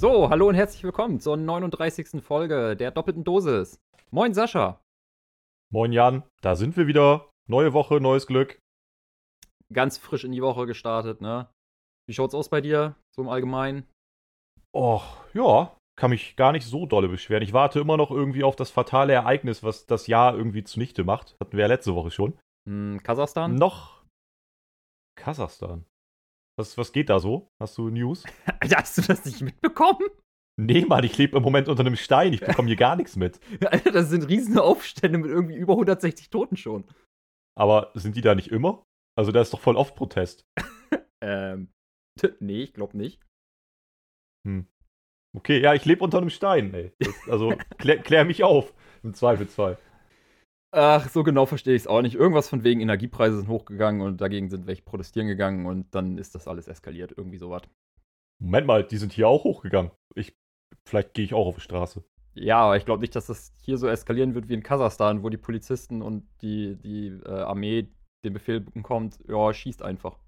So, hallo und herzlich willkommen zur 39. Folge der doppelten Dosis. Moin Sascha. Moin Jan, da sind wir wieder. Neue Woche, neues Glück. Ganz frisch in die Woche gestartet, ne? Wie schaut's aus bei dir, so im Allgemeinen? Och, ja, kann mich gar nicht so dolle beschweren. Ich warte immer noch irgendwie auf das fatale Ereignis, was das Jahr irgendwie zunichte macht. Hatten wir ja letzte Woche schon. Hm, Kasachstan? Noch Kasachstan. Was, was geht da so? Hast du News? Alter, hast du das nicht mitbekommen? Nee, Mann, ich lebe im Moment unter einem Stein. Ich bekomme hier gar nichts mit. Alter, das sind riesen Aufstände mit irgendwie über 160 Toten schon. Aber sind die da nicht immer? Also da ist doch voll oft Protest. ähm, nee, ich glaube nicht. Hm. Okay, ja, ich lebe unter einem Stein, ey. Das, also klär, klär mich auf, im Zweifelsfall. Ach, so genau verstehe ich es auch nicht. Irgendwas von wegen Energiepreise sind hochgegangen und dagegen sind welche protestieren gegangen und dann ist das alles eskaliert. Irgendwie sowas. Moment mal, die sind hier auch hochgegangen. Ich, vielleicht gehe ich auch auf die Straße. Ja, aber ich glaube nicht, dass das hier so eskalieren wird wie in Kasachstan, wo die Polizisten und die, die äh, Armee den Befehl bekommt, ja, schießt einfach.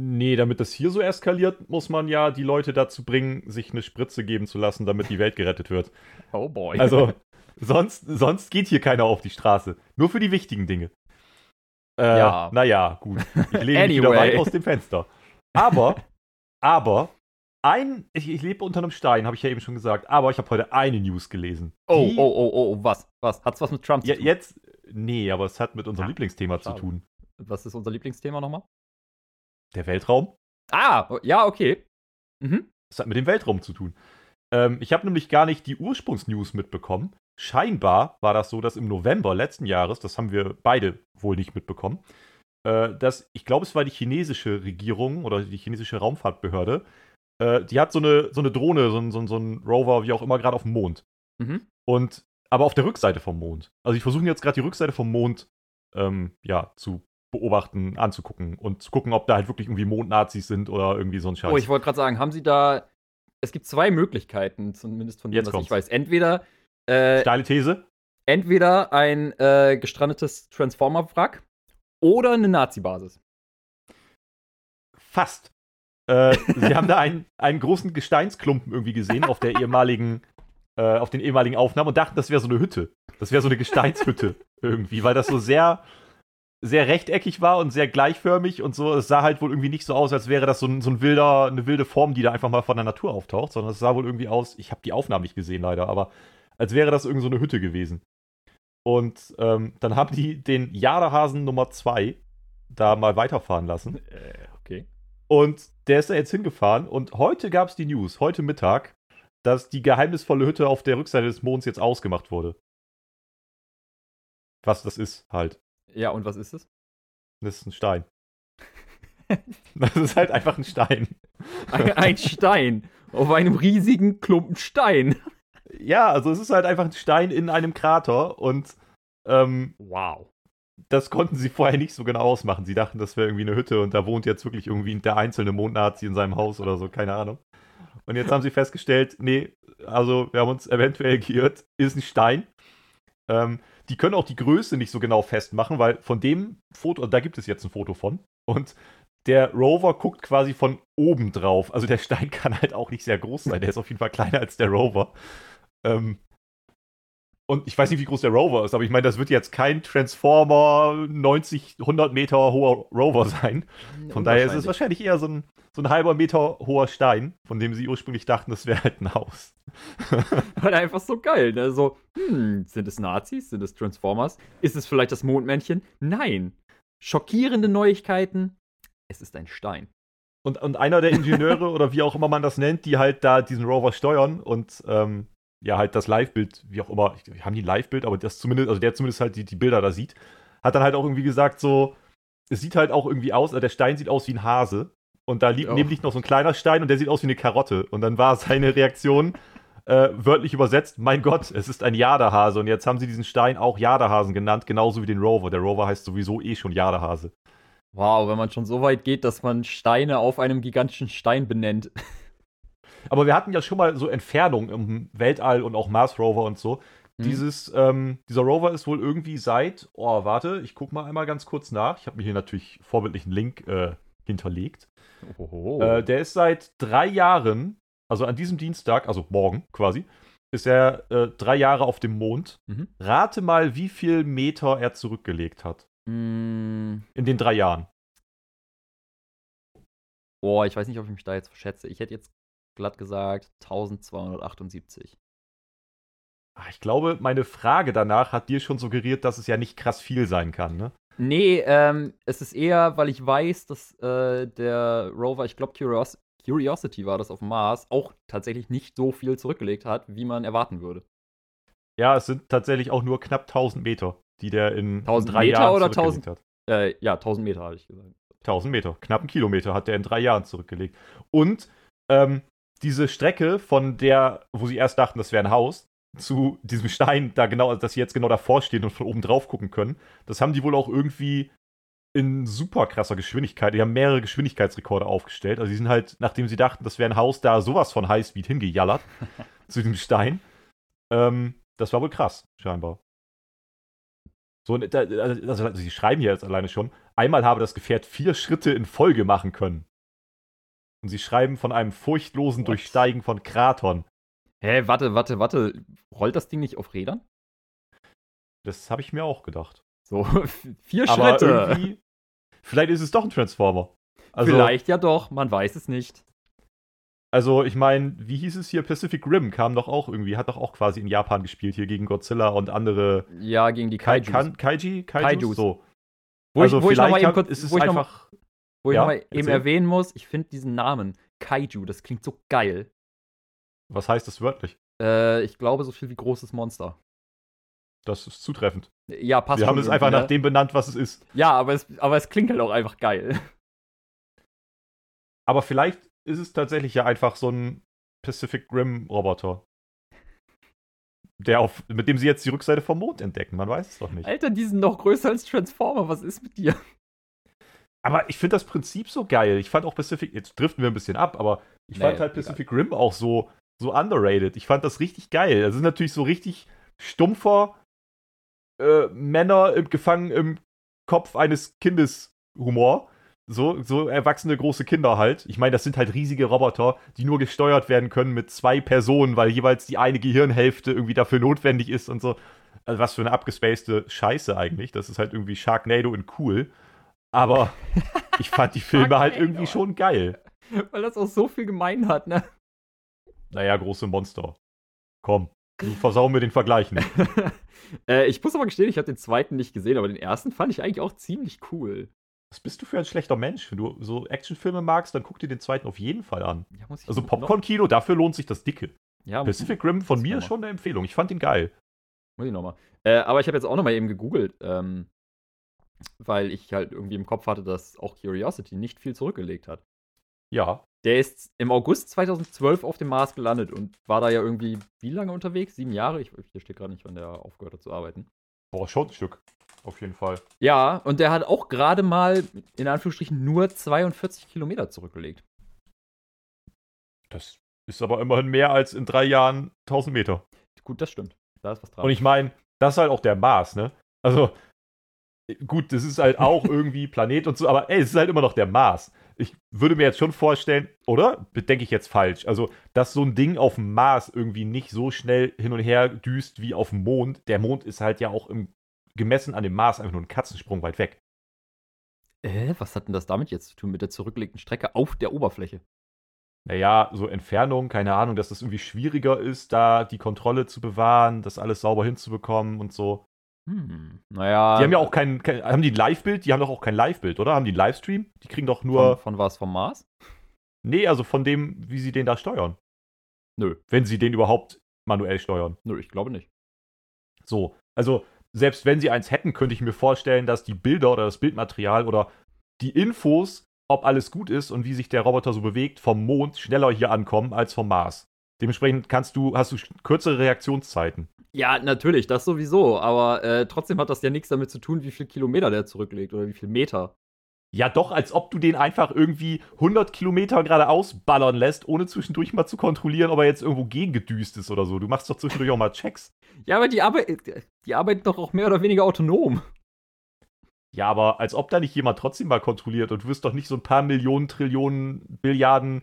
Nee, damit das hier so eskaliert, muss man ja die Leute dazu bringen, sich eine Spritze geben zu lassen, damit die Welt gerettet wird. Oh boy. Also, sonst, sonst geht hier keiner auf die Straße. Nur für die wichtigen Dinge. Äh, Ja. Naja, gut. Ich lehne mich wieder Anyway. weit aus dem Fenster. Aber, aber, ein, ich, ich lebe unter einem Stein, habe ich ja eben schon gesagt, aber ich habe heute eine News gelesen. oh, oh, oh, oh, oh, was? Was? Hat's was mit Trump zu Ja, tun? jetzt, nee, aber es hat mit unserem Ah, Lieblingsthema schade. zu tun. Was ist unser Lieblingsthema nochmal? Der Weltraum. Ah, ja, okay. Mhm. Es hat mit dem Weltraum zu tun. Ähm, ich habe nämlich gar nicht die Ursprungsnews mitbekommen. Scheinbar war das so, dass im November letzten Jahres, das haben wir beide wohl nicht mitbekommen, äh, dass, ich glaube, es war die chinesische Regierung oder die chinesische Raumfahrtbehörde, äh, die hat so eine, so eine Drohne, so ein, so, ein, so ein Rover, wie auch immer, gerade auf dem Mond. Mhm. Und, aber auf der Rückseite vom Mond. Also, die versuchen jetzt gerade die Rückseite vom Mond, ähm, ja, zu beobachten, anzugucken und zu gucken, ob da halt wirklich irgendwie Mondnazis sind oder irgendwie so ein Scheiß. Oh, ich wollte gerade sagen, haben Sie da. Es gibt zwei Möglichkeiten, zumindest von dem, Jetzt was kommt's. ich weiß. Entweder, äh, Steile These. entweder ein äh, gestrandetes Transformer-Wrack oder eine Nazi-Basis. Fast. Äh, sie haben da einen, einen großen Gesteinsklumpen irgendwie gesehen auf der ehemaligen, äh, auf den ehemaligen Aufnahmen und dachten, das wäre so eine Hütte. Das wäre so eine Gesteinshütte irgendwie, weil das so sehr, sehr rechteckig war und sehr gleichförmig und so. Es sah halt wohl irgendwie nicht so aus, als wäre das so ein, so ein wilder, eine wilde Form, die da einfach mal von der Natur auftaucht, sondern es sah wohl irgendwie aus, ich habe die Aufnahmen nicht gesehen leider, aber als wäre das irgend so eine Hütte gewesen. Und ähm, dann haben die den Jadehasen Nummer 2 da mal weiterfahren lassen. Äh, okay. Und der ist da jetzt hingefahren und heute gab es die News, heute Mittag, dass die geheimnisvolle Hütte auf der Rückseite des Monds jetzt ausgemacht wurde. Was das ist halt. Ja, und was ist es? Das ist ein Stein. Das ist halt einfach ein Stein. Ein, ein Stein auf einem riesigen Klumpen Stein. Ja, also es ist halt einfach ein Stein in einem Krater und ähm, Wow. das konnten sie vorher nicht so genau ausmachen. Sie dachten, das wäre irgendwie eine Hütte und da wohnt jetzt wirklich irgendwie der einzelne Mondnazi in seinem Haus oder so, keine Ahnung. Und jetzt haben sie festgestellt, nee, also wir haben uns eventuell geirrt, ist ein Stein. Ähm, die können auch die Größe nicht so genau festmachen, weil von dem Foto, da gibt es jetzt ein Foto von. Und der Rover guckt quasi von oben drauf. Also der Stein kann halt auch nicht sehr groß sein. Der ist auf jeden Fall kleiner als der Rover. Ähm, und ich weiß nicht, wie groß der Rover ist, aber ich meine, das wird jetzt kein Transformer 90, 100 Meter hoher Rover sein. Von daher ist es wahrscheinlich eher so ein, so ein halber Meter hoher Stein, von dem sie ursprünglich dachten, das wäre halt ein Haus. Halt einfach so geil. Ne? So, hm, sind es Nazis? Sind es Transformers? Ist es vielleicht das Mondmännchen? Nein. Schockierende Neuigkeiten. Es ist ein Stein. Und, und einer der Ingenieure oder wie auch immer man das nennt, die halt da diesen Rover steuern und ähm, ja, halt das Live-Bild, wie auch immer, ich, haben die ein Live-Bild, aber das zumindest, also der zumindest halt die, die Bilder da sieht, hat dann halt auch irgendwie gesagt, so, es sieht halt auch irgendwie aus, also der Stein sieht aus wie ein Hase. Und da liegt Ja. neben liegt noch so ein kleiner Stein und der sieht aus wie eine Karotte. Und dann war seine Reaktion äh, wörtlich übersetzt, mein Gott, es ist ein Jadehase. Und jetzt haben sie diesen Stein auch Jadehasen genannt, genauso wie den Rover. Der Rover heißt sowieso eh schon Jadehase. Wow, wenn man schon so weit geht, dass man Steine auf einem gigantischen Stein benennt. Aber wir hatten ja schon mal so Entfernungen im Weltall und auch Mars Rover und so. Hm. Dieses, ähm, dieser Rover ist wohl irgendwie seit, oh, warte, ich guck mal einmal ganz kurz nach. Ich habe mir hier natürlich vorbildlichen Link äh, hinterlegt. Äh, der ist seit drei Jahren also an diesem Dienstag, also morgen quasi, ist er äh, drei Jahre auf dem Mond. Mhm. Rate mal, wie viel Meter er zurückgelegt hat Mm, in den drei Jahren. boah, ich weiß nicht, ob ich mich da jetzt verschätze. Ich hätte jetzt glatt gesagt 1278. Ah, Ich glaube, meine Frage danach hat dir schon suggeriert, dass es ja nicht krass viel sein kann, ne? Nee, ähm, es ist eher, weil ich weiß, dass äh, der Rover, ich glaube Curios Curiosity war das auf dem Mars, auch tatsächlich nicht so viel zurückgelegt hat, wie man erwarten würde. Ja, es sind tatsächlich auch nur knapp 1000 Meter, die der in 1000 drei Meter Jahren oder zurückgelegt 1000? hat. Äh, ja, 1000 Meter hatte ich gesagt. 1000 Meter, knapp einen Kilometer hat der in drei Jahren zurückgelegt. Und ähm, diese Strecke, von der, wo sie erst dachten, das wäre ein Haus, zu diesem Stein, da genau, dass sie jetzt genau davor stehen und von oben drauf gucken können, das haben die wohl auch irgendwie in super krasser Geschwindigkeit. Die haben mehrere Geschwindigkeitsrekorde aufgestellt. Also die sind halt, nachdem sie dachten, das wäre ein Haus, da sowas von Highspeed hingejallert zu diesem Stein. Ähm, das war wohl krass, scheinbar. So, also, also sie schreiben hier jetzt alleine schon, einmal habe das Gefährt vier Schritte in Folge machen können. Und sie schreiben von einem furchtlosen What? Durchsteigen von Kratern. Hä, warte, warte, warte. Rollt das Ding nicht auf Rädern? Das habe ich mir auch gedacht. So, vier Aber Schritte. vielleicht ist es doch ein Transformer. Also, Vielleicht ja doch, man weiß es nicht. Also, ich meine, wie hieß es hier? Pacific Rim kam doch auch irgendwie, hat doch auch quasi in Japan gespielt, hier gegen Godzilla und andere Ja, gegen die Kai, Kaijus. kan, Kaiji? Kaijus? Kaijus. So. Wo also ich, wo ich noch vielleicht mal eben kurz, ist es wo ich noch mal- einfach. Wo ich Ja, noch mal eben erwähnen muss, ich finde diesen Namen, Kaiju, das klingt so geil. Was heißt das wörtlich? Äh, ich glaube, so viel wie großes Monster. Das ist zutreffend. Ja, passt Wir haben es einfach irgendwie, nach dem benannt, was es ist. Ne? Ja, aber es, aber es klingt halt auch einfach geil. Aber vielleicht ist es tatsächlich ja einfach so ein Pacific Rim Roboter. Der auf, mit dem sie jetzt die Rückseite vom Mond entdecken. Man weiß es doch nicht. Alter, die sind noch größer als Transformer. Was ist mit dir? Aber ich finde das Prinzip so geil. Ich fand auch Pacific, jetzt driften wir ein bisschen ab, aber ich Nee, fand halt egal. Pacific Rim auch so, so underrated. Ich fand das richtig geil. Das ist natürlich so richtig stumpfer äh, Männer im, gefangen im Kopf eines Kindes Humor. So, so erwachsene große Kinder halt. Ich meine, das sind halt riesige Roboter, die nur gesteuert werden können mit zwei Personen, weil jeweils die eine Gehirnhälfte irgendwie dafür notwendig ist und so. Also was für eine abgespacede Scheiße eigentlich. Das ist halt irgendwie Sharknado in cool. Aber ich fand die Filme halt irgendwie schon geil. Weil das auch so viel gemein hat, ne? Naja, große Monster. Komm, du versau mir den Vergleich nicht. äh, ich muss aber gestehen, ich habe den zweiten nicht gesehen, aber den ersten fand ich eigentlich auch ziemlich cool. Was bist du für ein schlechter Mensch? Wenn du so Actionfilme magst, dann guck dir den zweiten auf jeden Fall an. Ja, Also Popcorn-Kino, dafür lohnt sich das Dicke. Ja, Pacific Rim von mir schon eine Empfehlung. Ich fand ihn geil. Muss ich nochmal. Äh, aber ich habe jetzt auch nochmal eben gegoogelt, ähm, weil ich halt irgendwie im Kopf hatte, dass auch Curiosity nicht viel zurückgelegt hat. Ja, Der ist im August 2012 auf dem Mars gelandet und war da ja irgendwie wie lange unterwegs? Sieben Jahre? Ich, hier steht gerade nicht, wann der aufgehört hat zu arbeiten. boah, schon ein Stück. Auf jeden Fall. Ja, und der hat auch gerade mal, in Anführungsstrichen, nur 42 Kilometer zurückgelegt. Das ist aber immerhin mehr als in drei Jahren 1000 Meter. Gut, das stimmt. Da ist was dran. Und ich meine, das ist halt auch der Mars, ne? Also, gut, das ist halt auch irgendwie Planet und so, aber ey, es ist halt immer noch der Mars. Ich würde mir jetzt schon vorstellen, oder? Denke ich jetzt falsch? Also, dass so ein Ding auf dem Mars irgendwie nicht so schnell hin und her düst wie auf dem Mond. Der Mond ist halt ja auch im, gemessen an dem Mars einfach nur ein Katzensprung weit weg. äh, was hat denn das damit jetzt zu tun mit der zurückgelegten Strecke auf der Oberfläche? Naja, so Entfernung, keine Ahnung, dass es irgendwie schwieriger ist, da die Kontrolle zu bewahren, das alles sauber hinzubekommen und so. Hm, naja. Die haben ja auch kein, kein haben die ein Live-Bild? Die haben doch auch kein Live-Bild, oder? Haben die einen Livestream? Die kriegen doch nur, Von, von was? Vom Mars? nee, also von dem, wie sie den da steuern. Nö. Wenn sie den überhaupt manuell steuern. Nö, ich glaube nicht. So, also selbst wenn sie eins hätten, könnte ich mir vorstellen, dass die Bilder oder das Bildmaterial oder die Infos, ob alles gut ist und wie sich der Roboter so bewegt, vom Mond schneller hier ankommen als vom Mars. Dementsprechend kannst du, hast du kürzere Reaktionszeiten. Ja, natürlich, das sowieso. Aber äh, trotzdem hat das ja nichts damit zu tun, wie viel Kilometer der zurücklegt oder wie viel Meter. Ja, doch, als ob du den einfach irgendwie 100 Kilometer geradeaus ballern lässt, ohne zwischendurch mal zu kontrollieren, ob er jetzt irgendwo gegengedüst ist oder so. Du machst doch zwischendurch auch mal Checks. Ja, aber die, Arbe die arbeiten doch auch mehr oder weniger autonom. Ja, aber als ob da nicht jemand trotzdem mal kontrolliert und du wirst doch nicht so ein paar Millionen, Trillionen, Billiarden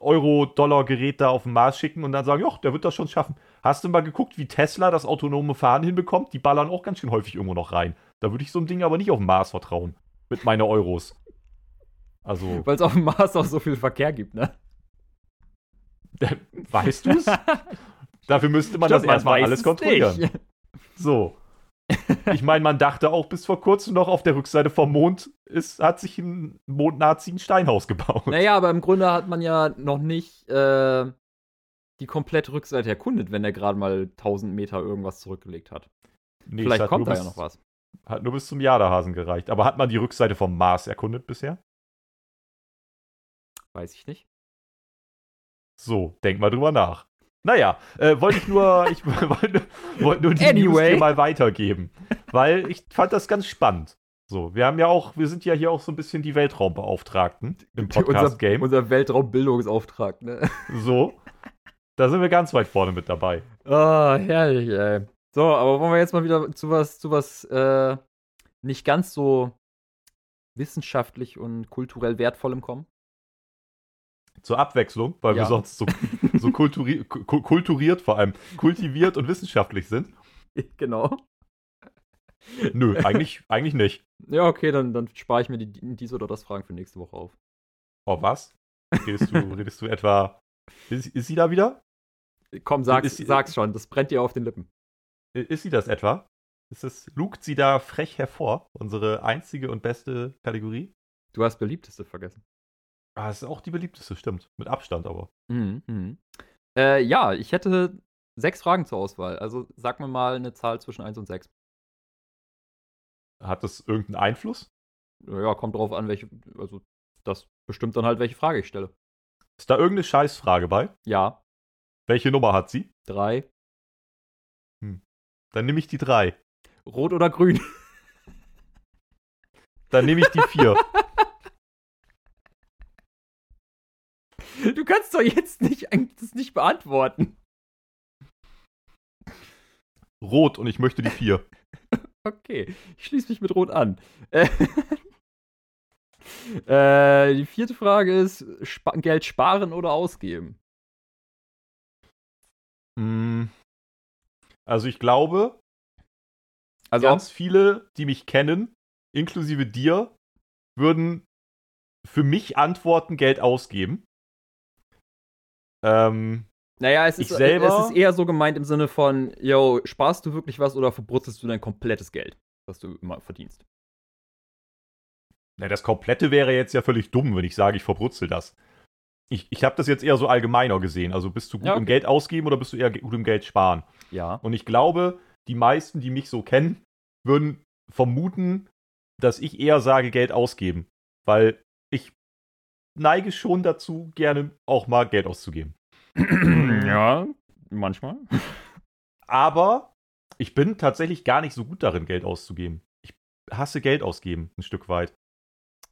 Euro-Dollar-Gerät da auf den Mars schicken und dann sagen, ja, der wird das schon schaffen. Hast du mal geguckt, wie Tesla das autonome Fahren hinbekommt? Die ballern auch ganz schön häufig irgendwo noch rein. Da würde ich so ein Ding aber nicht auf dem Mars vertrauen. Mit meiner Euros. Also. Weil es auf dem Mars auch so viel Verkehr gibt, ne? Weißt du es? Dafür müsste man Stimmt, das erstmal alles es kontrollieren. nicht. So. Ich meine, man dachte auch bis vor kurzem noch, auf der Rückseite vom Mond ist, hat sich ein Mondnazi ein Steinhaus gebaut. Naja, aber im Grunde hat man ja noch nicht äh, die komplette Rückseite erkundet, wenn er gerade mal 1000 Meter irgendwas zurückgelegt hat. Nee, Vielleicht hat kommt da ja bis- noch was. Hat nur bis zum Jaderhasen gereicht. Aber hat man die Rückseite vom Mars erkundet bisher? Weiß ich nicht. So, denk mal drüber nach. Naja, äh, wollte ich nur, ich wollte, wollte nur die News Anyway. hier mal weitergeben. Weil ich fand das ganz spannend. So, wir haben ja auch, wir sind ja hier auch so ein bisschen die Weltraumbeauftragten im unser, Podcast-Game. unser Weltraumbildungsauftrag, ne? So, da sind wir ganz weit vorne mit dabei. Ah, herrlich, ey. So, aber wollen wir jetzt mal wieder zu was, zu was äh, nicht ganz so wissenschaftlich und kulturell wertvollem kommen? Zur Abwechslung, weil Ja. wir sonst so, so kulturi ku- kulturiert vor allem, kultiviert und wissenschaftlich sind. genau. Nö, eigentlich, eigentlich nicht. Ja, okay, dann, dann spare ich mir die, dies oder das Fragen für nächste Woche auf. Oh, was? Redest du, redest du etwa. Ist, ist sie da wieder? Komm, sag's, Ist- sag's schon, das brennt dir auf den Lippen. Ist sie das etwa? Ist es, lugt sie da frech hervor? Unsere einzige und beste Kategorie? Du hast beliebteste vergessen. Ah, es ist auch die beliebteste, stimmt. Mit Abstand aber. Mhm, mhm. Äh, ja, ich hätte sechs Fragen zur Auswahl. Also sag mir mal eine Zahl zwischen 1 und 6. Hat das irgendeinen Einfluss? Ja, kommt drauf an, welche. Also, das bestimmt dann halt, welche Frage ich stelle. Ist da irgendeine Scheißfrage bei? Ja, Welche Nummer hat sie? drei. Dann nehme ich die drei. Rot oder grün? Dann nehme ich die vier. Du kannst doch jetzt nicht eigentlich das nicht beantworten. Rot und ich möchte die vier. Okay, ich schließe mich mit Rot an. Äh, äh, die vierte Frage ist: Spa Geld sparen oder ausgeben? Mm. Also ich glaube, Also, ganz viele, die mich kennen, inklusive dir, würden für mich antworten, Geld ausgeben. Ähm, naja, es ist, selber- es ist eher so gemeint im Sinne von: Yo, sparst du wirklich was oder verbrutzelst du dein komplettes Geld, was du immer verdienst? na, das Komplette wäre jetzt ja völlig dumm, wenn ich sage, ich verbrutzel das. Ich, ich habe das jetzt eher so allgemeiner gesehen. Also bist du gut Ja, okay. im Geld ausgeben oder bist du eher gut im Geld sparen? Ja. Und ich glaube, die meisten, die mich so kennen, würden vermuten, dass ich eher sage, Geld ausgeben. Weil ich neige schon dazu, gerne auch mal Geld auszugeben. ja, manchmal. Aber ich bin tatsächlich gar nicht so gut darin, Geld auszugeben. Ich hasse Geld ausgeben, ein Stück weit.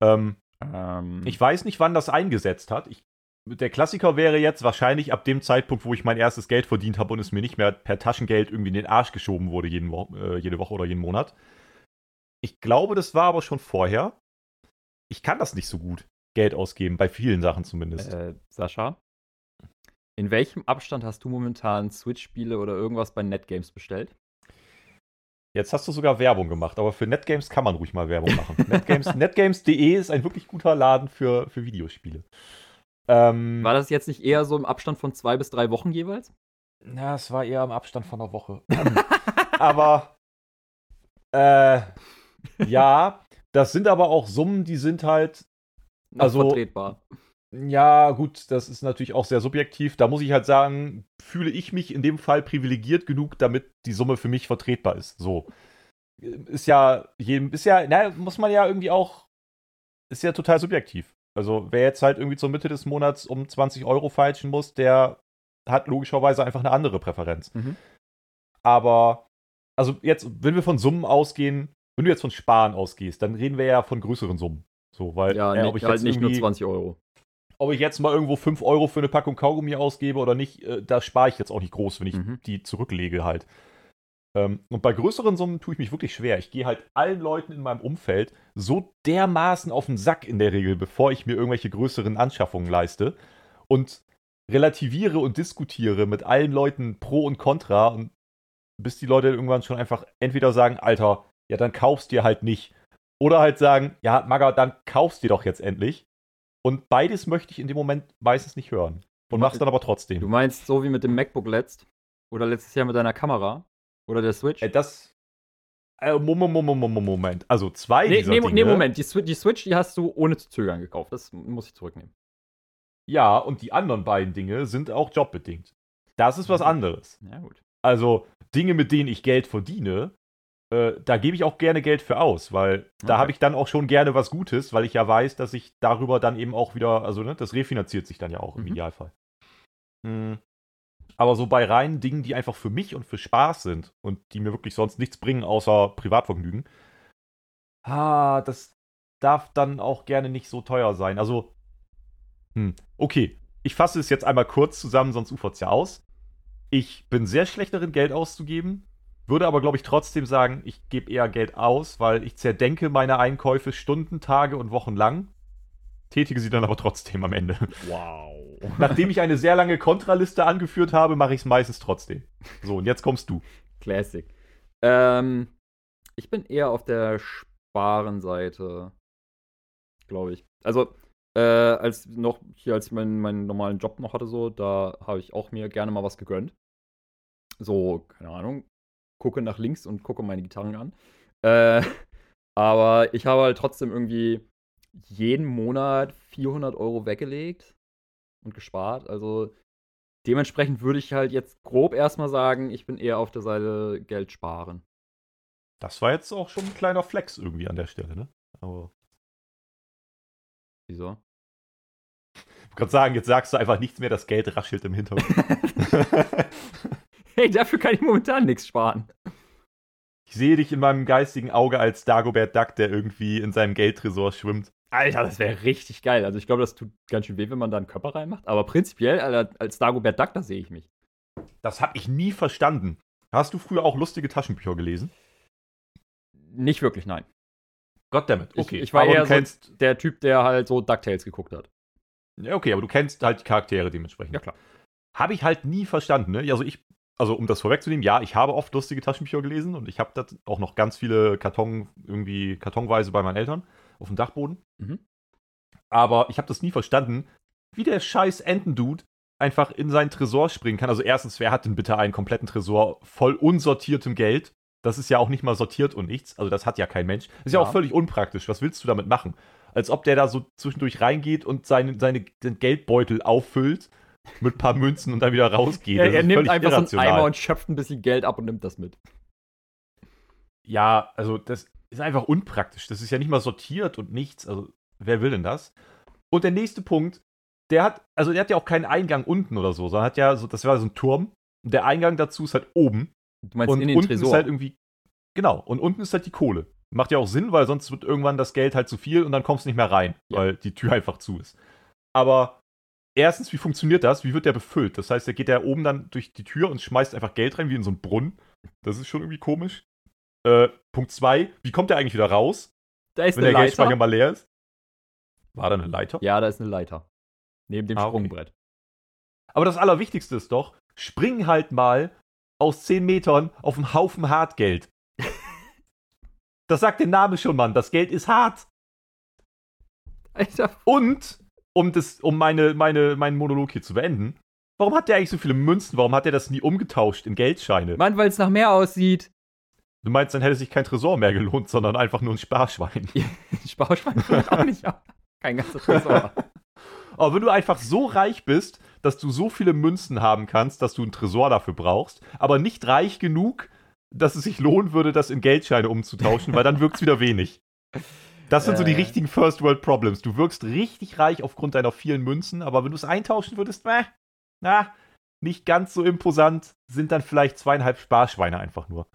Ähm, Ähm, ich weiß nicht, wann das eingesetzt hat. Ich, der Klassiker wäre jetzt wahrscheinlich ab dem Zeitpunkt, wo ich mein erstes Geld verdient habe und es mir nicht mehr per Taschengeld irgendwie in den Arsch geschoben wurde, jeden Wo äh, jede Woche oder jeden Monat. Ich glaube, das war aber schon vorher. Ich kann das nicht so gut, Geld ausgeben, bei vielen Sachen zumindest. Äh, Sascha, in welchem Abstand hast du momentan Switch-Spiele oder irgendwas bei Netgames bestellt? Jetzt hast du sogar Werbung gemacht, aber für Netgames kann man ruhig mal Werbung machen. Netgames, Netgames.de ist ein wirklich guter Laden für, für Videospiele. Ähm, War das jetzt nicht eher so im Abstand von zwei bis drei Wochen jeweils? Na, es war eher im Abstand von einer Woche. aber äh, ja, das sind aber auch Summen, die sind halt, Noch Also- vertretbar. ja, gut, das ist natürlich auch sehr subjektiv. Da muss ich halt sagen, fühle ich mich in dem Fall privilegiert genug, damit die Summe für mich vertretbar ist. So. Ist ja, jedem, ist ja, na, muss man ja irgendwie auch, ist ja total subjektiv. Also, wer jetzt halt irgendwie zur Mitte des Monats um 20 Euro feilschen muss, der hat logischerweise einfach eine andere Präferenz. Mhm. Aber, also jetzt, wenn wir von Summen ausgehen, wenn du jetzt von Sparen ausgehst, dann reden wir ja von größeren Summen. So, weil, Ja, äh, nicht, ob ich halt nicht nur irgendwie- 20 Euro. ob ich jetzt mal irgendwo 5 Euro für eine Packung Kaugummi ausgebe oder nicht, äh, da spare ich jetzt auch nicht groß, wenn ich Mhm. die zurücklege halt. Ähm, und bei größeren Summen tue ich mich wirklich schwer. Ich gehe halt allen Leuten in meinem Umfeld so dermaßen auf den Sack in der Regel, bevor ich mir irgendwelche größeren Anschaffungen leiste. und relativiere und diskutiere mit allen Leuten pro und contra und bis die Leute irgendwann schon einfach entweder sagen, Alter, ja, dann kaufst dir halt nicht. Oder halt sagen, ja, Maga, dann kaufst dir doch jetzt endlich. Und beides möchte ich in dem Moment meistens nicht hören. Und mach's dann aber trotzdem. Du meinst so wie mit dem MacBook letzt? Oder letztes Jahr mit deiner Kamera? Oder der Switch? Äh, das. Äh, Moment. Also zwei nee, dieser nee, Dinge. nee, Moment. Die, Swi- die Switch, die hast du ohne zu zögern gekauft. Das muss ich zurücknehmen. Ja, und die anderen beiden Dinge sind auch jobbedingt. Das ist was anderes. Ja, gut. Also Dinge, mit denen ich Geld verdiene, äh, da gebe ich auch gerne Geld für aus, weil da Okay. habe ich dann auch schon gerne was Gutes, weil ich ja weiß, dass ich darüber dann eben auch wieder, also ne, das refinanziert sich dann ja auch im Mhm. Idealfall. Hm. Aber so bei reinen Dingen, die einfach für mich und für Spaß sind und die mir wirklich sonst nichts bringen, außer Privatvergnügen, ah, das darf dann auch gerne nicht so teuer sein. Also, hm, okay, ich fasse es jetzt einmal kurz zusammen, sonst ufert es ja aus. Ich bin sehr schlecht darin, Geld auszugeben, würde aber, glaube ich, trotzdem sagen, ich gebe eher Geld aus, weil ich zerdenke meine Einkäufe Stunden, Tage und Wochen lang, tätige sie dann aber trotzdem am Ende. Wow. Nachdem ich eine sehr lange Kontraliste angeführt habe, mache ich es meistens trotzdem. So, und jetzt kommst du. Classic. Ähm, ich bin eher auf der Sparenseite, glaube ich. Also, äh, als noch hier, als ich meinen, meinen normalen Job noch hatte, so, da habe ich auch mir gerne mal was gegönnt. So, keine Ahnung, gucke nach links und gucke meine Gitarren an. Äh, aber ich habe halt trotzdem irgendwie jeden Monat 400 Euro weggelegt und gespart. Also dementsprechend würde ich halt jetzt grob erstmal sagen, ich bin eher auf der Seite Geld sparen. Das war jetzt auch schon ein kleiner Flex irgendwie an der Stelle, ne? Aber Wieso? ich kann sagen, jetzt sagst du einfach nichts mehr, das Geld raschelt im Hintergrund. hey, dafür kann ich momentan nichts sparen. ich sehe dich in meinem geistigen Auge als Dagobert Duck, der irgendwie in seinem Geldtresor schwimmt. Alter, das wäre richtig geil. Also ich glaube, das tut ganz schön weh, wenn man da einen Körper reinmacht. Aber prinzipiell, Alter, als Dagobert Duck, da sehe ich mich. Das habe ich nie verstanden. Hast du früher auch lustige Taschenbücher gelesen? Nicht wirklich, nein. Goddammit, Ich- okay. ich war aber eher so- Der Typ, der halt so DuckTales geguckt hat. ja, okay, aber du kennst halt die Charaktere dementsprechend. Ja, klar. Habe ich halt nie verstanden, ne? Also ich, also um das vorwegzunehmen, ja, ich habe oft lustige Taschenbücher gelesen und ich habe da auch noch ganz viele Karton, irgendwie kartonweise bei meinen Eltern auf dem Dachboden. Mhm. Aber ich habe das nie verstanden, wie der scheiß Entendude einfach in seinen Tresor springen kann. Also erstens, wer hat denn bitte einen kompletten Tresor voll unsortiertem Geld? Das ist ja auch nicht mal sortiert und nichts. Also das hat ja kein Mensch. Ist ja, Ja. auch völlig unpraktisch. Was willst du damit machen? Als ob der da so zwischendurch reingeht und seine, seine den Geldbeutel auffüllt mit ein paar Münzen und dann wieder rausgeht. Er, Das er nimmt einfach so einen irrational. Eimer und schöpft ein bisschen Geld ab und nimmt das mit. Ja, also das ist einfach unpraktisch. Das ist ja nicht mal sortiert und nichts. Also, wer will denn das? Und der nächste Punkt, der hat, also der hat ja auch keinen Eingang unten oder so, sondern hat ja so, das war so ein Turm. Und der Eingang dazu ist halt oben. Du meinst und in den unten Tresor. ist halt irgendwie. Genau, und unten ist halt die Kohle. Macht ja auch Sinn, weil sonst wird irgendwann das Geld halt zu viel und dann kommst du nicht mehr rein, Ja. weil die Tür einfach zu ist. Aber erstens, wie funktioniert das? Wie wird der befüllt? Das heißt, der geht ja oben dann durch die Tür und schmeißt einfach Geld rein, wie in so einen Brunnen. Das ist schon irgendwie komisch. Äh, Punkt zwei, wie kommt der eigentlich wieder raus, da ist wenn eine der Geldspeicher mal leer ist? War da eine Leiter? Ja, da ist eine Leiter. Neben dem Ah, okay. Sprungbrett. Aber das Allerwichtigste ist doch, spring halt mal aus 10 Metern auf einen Haufen Hartgeld. das sagt der Name schon, Mann. Das Geld ist hart. Alter, Und, um, das, um meine, meine, meinen Monolog hier zu beenden, warum hat der eigentlich so viele Münzen? Warum hat der das nie umgetauscht in Geldscheine? Mann, weil es nach mehr aussieht. Du meinst, dann hätte sich kein Tresor mehr gelohnt, sondern einfach nur ein Sparschwein. Sparschwein vielleicht auch nicht. Kein ganzer Tresor. Aber wenn du einfach so reich bist, dass du so viele Münzen haben kannst, dass du einen Tresor dafür brauchst, aber nicht reich genug, dass es sich lohnen würde, das in Geldscheine umzutauschen, weil dann wirkt es wieder wenig. Das sind so die Äh. richtigen First World Problems. Du wirkst richtig reich aufgrund deiner vielen Münzen, aber wenn du es eintauschen würdest, meh, na, nicht ganz so imposant, sind dann vielleicht zweieinhalb Sparschweine einfach nur.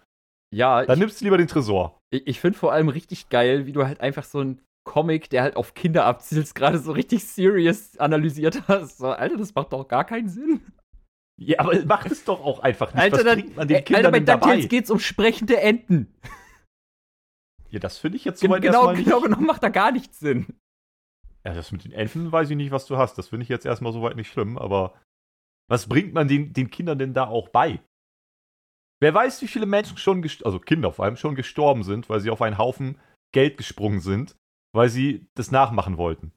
Ja, Dann ich, nimmst du lieber den Tresor. ich, ich finde vor allem richtig geil, wie du halt einfach so ein Comic, der halt auf Kinder abzielt, gerade so richtig serious analysiert hast. So, Alter, das macht doch gar keinen Sinn. Ja, aber macht es doch auch einfach nicht. Alter, dann, man den äh, Kindern Alter bei? DuckTales geht's um sprechende Enten. Ja, das finde ich jetzt soweit genau, erstmal nicht. genau genommen macht da gar nichts Sinn. Ja, das mit den Elfen weiß ich nicht, was du hast. Das finde ich jetzt erstmal soweit nicht schlimm, aber was bringt man den, den Kindern denn da auch bei? Wer weiß, wie viele Menschen schon, also Kinder vor allem, schon gestorben sind, weil sie auf einen Haufen Geld gesprungen sind, weil sie das nachmachen wollten.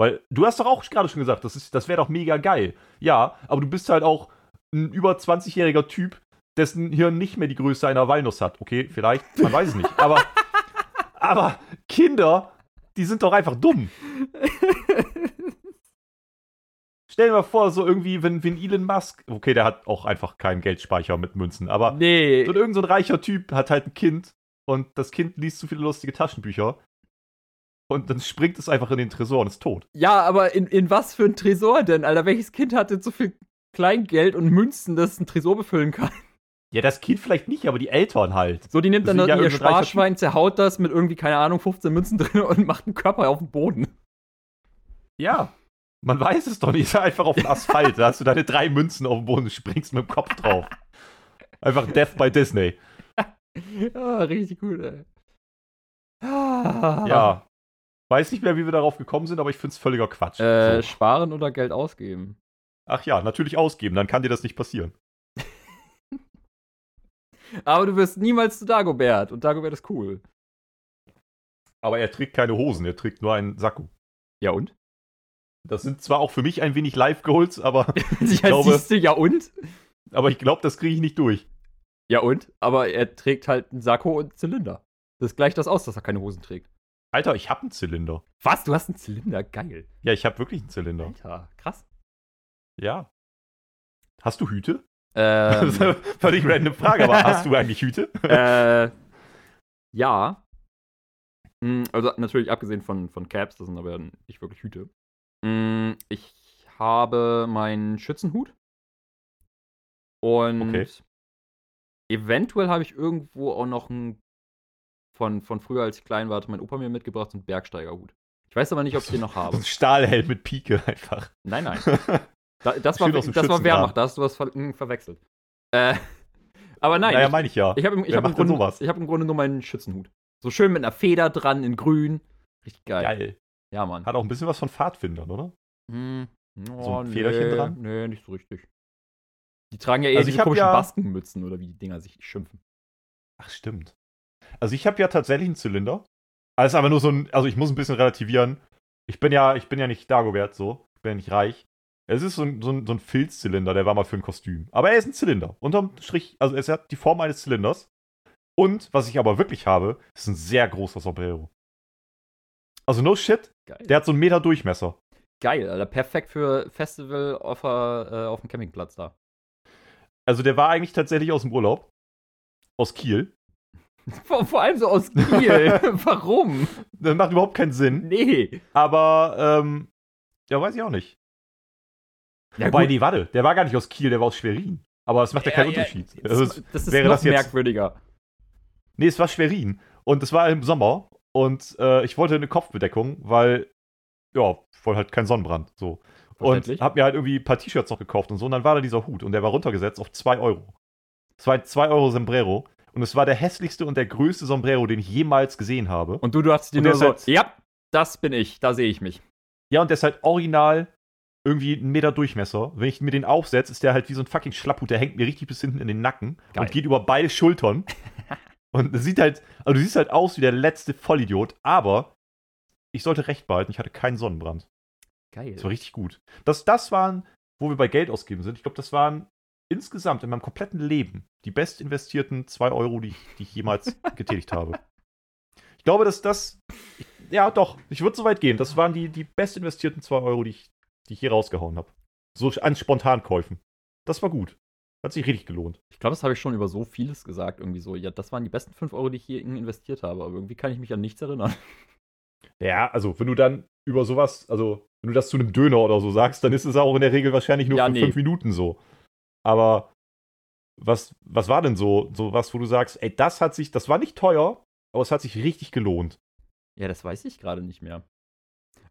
Weil du hast doch auch gerade schon gesagt, das, das wäre doch mega geil. Ja, aber du bist halt auch ein über 20-jähriger Typ, dessen Hirn nicht mehr die Größe einer Walnuss hat. Okay, vielleicht, man weiß es nicht. Aber, aber Kinder, die sind doch einfach dumm. Stell dir mal vor, so irgendwie, wenn, wenn Elon Musk, okay, der hat auch einfach keinen Geldspeicher mit Münzen, aber Nee. so irgend so ein reicher Typ hat halt ein Kind und das Kind liest zu viele lustige Taschenbücher und dann springt es einfach in den Tresor und ist tot. Ja, aber in, in was für ein Tresor denn, Alter? Welches Kind hat denn so viel Kleingeld und Münzen, dass es ein Tresor befüllen kann? Ja, das Kind vielleicht nicht, aber die Eltern halt. So, die nimmt Das dann ist ja ihr Sparschwein, zerhaut das mit irgendwie, keine Ahnung, 15 Münzen drin und macht einen Körper auf den Boden. Ja. Man weiß es doch nicht. Ist einfach auf dem Asphalt. Da hast du deine drei Münzen auf dem Boden und springst mit dem Kopf drauf. Einfach Death by Disney. Ja, richtig gut, ey. Ah. Ja. Weiß nicht mehr, wie wir darauf gekommen sind, aber ich finde es völliger Quatsch. Äh, so. sparen oder Geld ausgeben? Ach ja, natürlich ausgeben, dann kann dir das nicht passieren. Aber du wirst niemals zu Dagobert und Dagobert ist cool. Aber er trägt keine Hosen, er trägt nur einen Sakko. Ja und? Das sind zwar auch für mich ein wenig Live-Goals, aber, Ich glaube- siehst du, ja und? aber ich glaube, das kriege ich nicht durch. Ja und? Aber er trägt halt einen Sakko und einen Zylinder. Das gleicht das aus, dass er keine Hosen trägt. Alter, ich habe einen Zylinder. Was? Du hast einen Zylinder? Geil. Ja, ich habe wirklich einen Zylinder. Alter, krass. Ja. Hast du Hüte? Ähm, Das ist eine völlig random Frage, aber hast du eigentlich Hüte? äh, ja. Mm, Also natürlich abgesehen von, von Caps, das sind aber nicht wirklich Hüte. Mm, Ich habe meinen Schützenhut. Und Okay. eventuell habe ich irgendwo auch noch einen von, von früher, als ich klein war, hatte mein Opa mir mitgebracht, so einen Bergsteigerhut. Ich weiß aber nicht, ob ich den noch So habe. ein Stahlhelm mit Pike einfach. Nein, nein. Da, das war, Schön das war Schützengraben. Wehrmacht, da hast du was ver hm, verwechselt. Äh, aber nein, naja, ich, meine ich ja. ich habe Wer hab im, Grunde- ich hab im Grunde nur meinen Schützenhut. So schön mit einer Feder dran in grün. Richtig geil. Geil. Ja, Mann. Hat auch ein bisschen was von Pfadfindern, oder? Hm. Oh, So ein Federchen nee, dran? Nee, nicht so richtig. Die tragen ja eher Also diese komischen ja- Baskenmützen oder wie die Dinger sich schimpfen. Ach, stimmt. Also ich habe ja tatsächlich einen Zylinder. Also aber nur so ein, also ich muss ein bisschen relativieren. Ich bin ja, ich bin ja nicht Dagobert so. Ich bin ja nicht reich. Es ist so ein, so ein, so ein Filzzylinder, der war mal für ein Kostüm. Aber er ist ein Zylinder. Unterm Strich, also es hat die Form eines Zylinders. Und was ich aber wirklich habe, ist ein sehr großer Sombrero. Also no shit, Geil. der hat so einen Meter Durchmesser. Geil, Alter. Perfekt für Festival auf, äh, auf dem Campingplatz da. Also der war eigentlich tatsächlich aus dem Urlaub. Aus Kiel. Vor, vor allem so aus Kiel. Warum? Das macht überhaupt keinen Sinn. Nee. Aber, ähm, ja, weiß ich auch nicht. Ja, Wobei, gut. nee, warte, der war gar nicht aus Kiel, der war aus Schwerin. Aber es macht ja, keinen Unterschied. Das, Also, das ist wäre noch das jetzt- merkwürdiger. nee, es war Schwerin. Und es war im Sommer. Und äh, ich wollte eine Kopfbedeckung, weil, ja, ich wollte halt keinen Sonnenbrand. So. Und hab mir halt irgendwie ein paar T-Shirts noch gekauft und so. Und dann war da dieser Hut. Und der war runtergesetzt auf 2 Euro. Es war ein 2 Euro Sombrero. Und es war der hässlichste und der größte Sombrero, den ich jemals gesehen habe. Und du dachtest dir Und nur so, halt- ja, das bin ich, da sehe ich mich. Ja, und der ist halt original irgendwie einen Meter Durchmesser. Wenn ich mir den aufsetze, ist der halt wie so ein fucking Schlapphut. Der hängt mir richtig bis hinten in den Nacken Geil. und geht über beide Schultern. und sieht halt, also du siehst halt aus wie der letzte Vollidiot, aber ich sollte recht behalten, ich hatte keinen Sonnenbrand. Geil. Das war richtig gut. Das, das waren, wo wir bei Geld ausgeben sind, ich glaube, das waren insgesamt in meinem kompletten Leben die best investierten 2 Euro, die ich, die ich jemals getätigt habe. Ich glaube, dass das. Ja, doch, ich würde so weit gehen. Das waren die, die best investierten 2 Euro, die ich, die ich hier rausgehauen habe. So an Spontankäufen. Das war gut. Hat sich richtig gelohnt. Ich glaube, das habe ich schon über so vieles gesagt. Irgendwie so, ja, das waren die besten 5 Euro, die ich hier investiert habe. Aber irgendwie kann ich mich an nichts erinnern. Ja, also, wenn du dann über sowas, also, wenn du das zu einem Döner oder so sagst, dann ist es auch in der Regel wahrscheinlich nur Ja, für nee. fünf Minuten so. Aber was, was war denn so, so was, wo du sagst, ey, das hat sich, das war nicht teuer, aber es hat sich richtig gelohnt. Ja, das weiß ich gerade nicht mehr.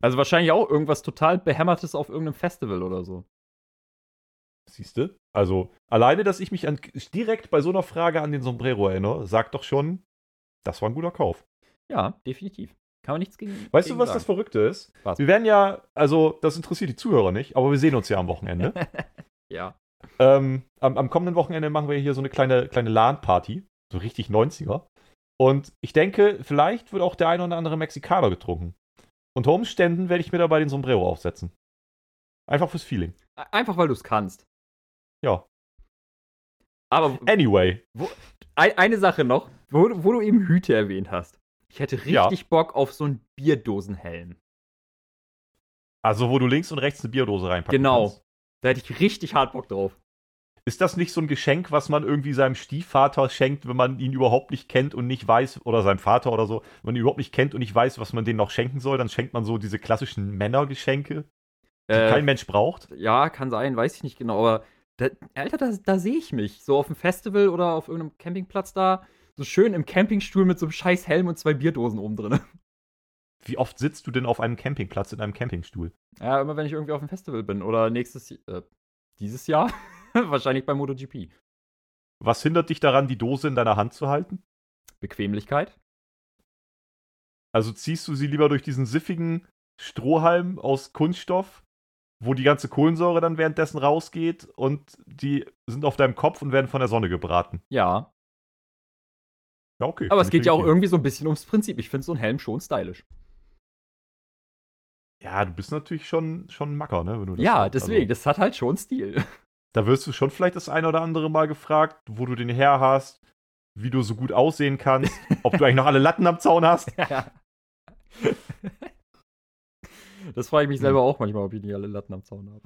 Also wahrscheinlich auch irgendwas total Behämmertes auf irgendeinem Festival oder so. Siehst du? Also, alleine, dass ich mich an, direkt bei so einer Frage an den Sombrero erinnere, sagt doch schon, das war ein guter Kauf. Ja, definitiv. Kann man nichts gegen. Weißt gegen du, was sagen. das Verrückte ist? Was? Wir werden ja, also das interessiert die Zuhörer nicht, aber wir sehen uns ja am Wochenende. Ja. ähm, am, am kommenden Wochenende machen wir hier so eine kleine, kleine LAN-Party, so richtig 90er. Und ich denke, vielleicht wird auch der ein oder andere Mexikaner getrunken. Unter Umständen werde ich mir dabei den Sombrero aufsetzen. Einfach fürs Feeling. Einfach weil du es kannst. Ja. Aber Anyway, ein, eine Sache noch, wo, du- wo du eben Hüte erwähnt hast. Ich hätte richtig Ja. Bock auf so einen Bierdosenhelm. also wo du links und rechts eine Bierdose reinpacken Genau. kannst. Da hätte ich richtig hart Bock drauf. Ist das nicht so ein Geschenk, was man irgendwie seinem Stiefvater schenkt, wenn man ihn überhaupt nicht kennt und nicht weiß, oder seinem Vater oder so, wenn man ihn überhaupt nicht kennt und nicht weiß, was man denen noch schenken soll, dann schenkt man so diese klassischen Männergeschenke, die Äh, kein Mensch braucht. Ja, kann sein, weiß ich nicht genau, aber da, Alter, da, da sehe ich mich. So auf dem Festival oder auf irgendeinem Campingplatz da, so schön im Campingstuhl mit so einem scheiß Helm und zwei Bierdosen oben drin. Wie oft sitzt du denn auf einem Campingplatz in einem Campingstuhl? Ja, immer wenn ich irgendwie auf dem Festival bin oder nächstes äh, dieses Jahr wahrscheinlich bei MotoGP. Was hindert dich daran, die Dose in deiner Hand zu halten? Bequemlichkeit. Also ziehst du sie lieber durch diesen siffigen Strohhalm aus Kunststoff, wo die ganze Kohlensäure dann währenddessen rausgeht und die sind auf deinem Kopf und werden von der Sonne gebraten. Ja, Ja, okay. aber es geht ja auch irgendwie so ein bisschen ums Prinzip. Ich finde so ein Helm schon stylisch. Ja, du bist natürlich schon, schon ein Macker, ne? Ja, deswegen, Also, das hat halt schon Stil. Da wirst du schon vielleicht das ein oder andere Mal gefragt, wo du den her hast, wie du so gut aussehen kannst, ob du eigentlich noch alle Latten am Zaun hast. das frage ich mich Hm. selber auch manchmal, ob ich nicht alle Latten am Zaun habe.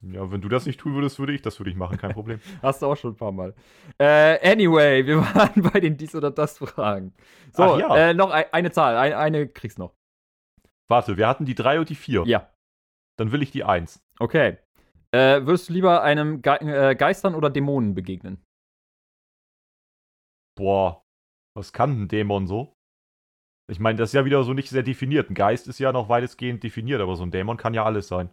Ja, wenn du das nicht tun würdest, würde ich das für dich machen, kein Problem. Hast du auch schon ein paar Mal. Äh, anyway, wir waren bei den dies oder das Fragen. So, Ach ja. äh, noch ein, eine Zahl, ein, eine kriegst du noch. Warte, wir hatten die 3 und die 4. Ja, Dann will ich die 1. okay. Äh, würdest du lieber einem Ge äh, Geistern oder Dämonen begegnen? Boah, was kann ein Dämon so? Ich meine, das ist ja wieder so nicht sehr definiert. Ein Geist ist ja noch weitestgehend definiert, aber so ein Dämon kann ja alles sein.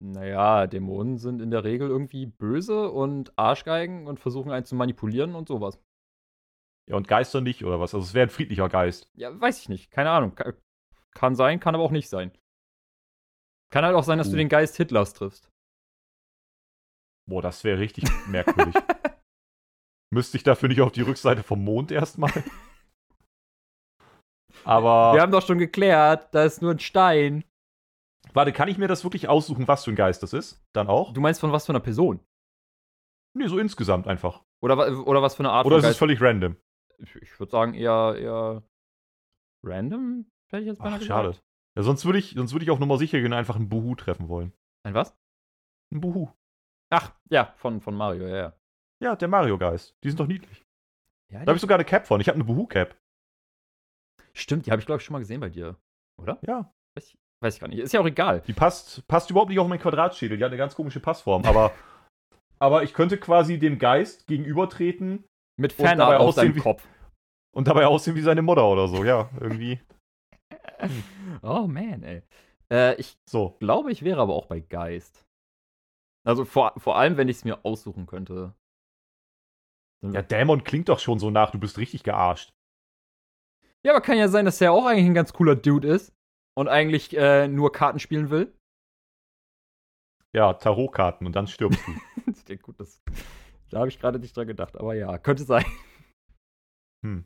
Naja, Dämonen sind in der Regel irgendwie böse und Arschgeigen und versuchen einen zu manipulieren und sowas. Ja, und Geister nicht, oder was? Also es wäre ein friedlicher Geist. Ja, weiß ich nicht. Keine Ahnung. Ka- Kann sein, kann aber auch nicht sein. Kann halt auch sein, dass du Uh. den Geist Hitlers triffst. Boah, das wäre richtig merkwürdig. Müsste ich dafür nicht auf die Rückseite vom Mond erstmal? Aber Wir haben doch schon geklärt, da ist nur ein Stein. warte, kann ich mir das wirklich aussuchen, was für ein Geist das ist? Dann auch? Du meinst von was für einer Person? Nee, so insgesamt einfach. Oder, oder was für eine Art Oder von ist es völlig random? Ich, ich würde sagen eher, eher random, hätte ich jetzt beinahe Ach, schade. Ja, sonst würde ich, sonst würd ich auf Nummer sicher gehen und einfach einen Buhu treffen wollen. Ein was? Ein Buhu. Ach, ja, von, von Mario, ja, ja. Ja, der Mario-Geist. Die sind doch niedlich. ja Da habe ich sogar eine Cap von. Ich habe eine Buhu-Cap. Stimmt, die habe ich, glaube ich, schon mal gesehen bei dir. Oder? Ja. Weiß ich, weiß ich gar nicht. Ist ja auch egal. Die passt, passt überhaupt nicht auf meinen Quadratschädel. Die hat eine ganz komische Passform. Aber, aber ich könnte quasi dem Geist gegenübertreten Mit Fanart auf wie- Kopf. und dabei aussehen wie seine Mutter oder so. Ja, irgendwie. Oh man, ey. Äh, ich So. glaube, ich wäre aber auch bei Geist. Also vor, vor allem, wenn ich es mir aussuchen könnte. Ja, Dämon klingt doch schon so nach, du bist richtig gearscht. Ja, aber kann ja sein, dass er auch eigentlich ein ganz cooler Dude ist und eigentlich äh, nur Karten spielen will. Ja, Tarotkarten und dann stirbst du. ja, gut, das, da habe ich gerade nicht dran gedacht, aber ja, könnte sein. Hm.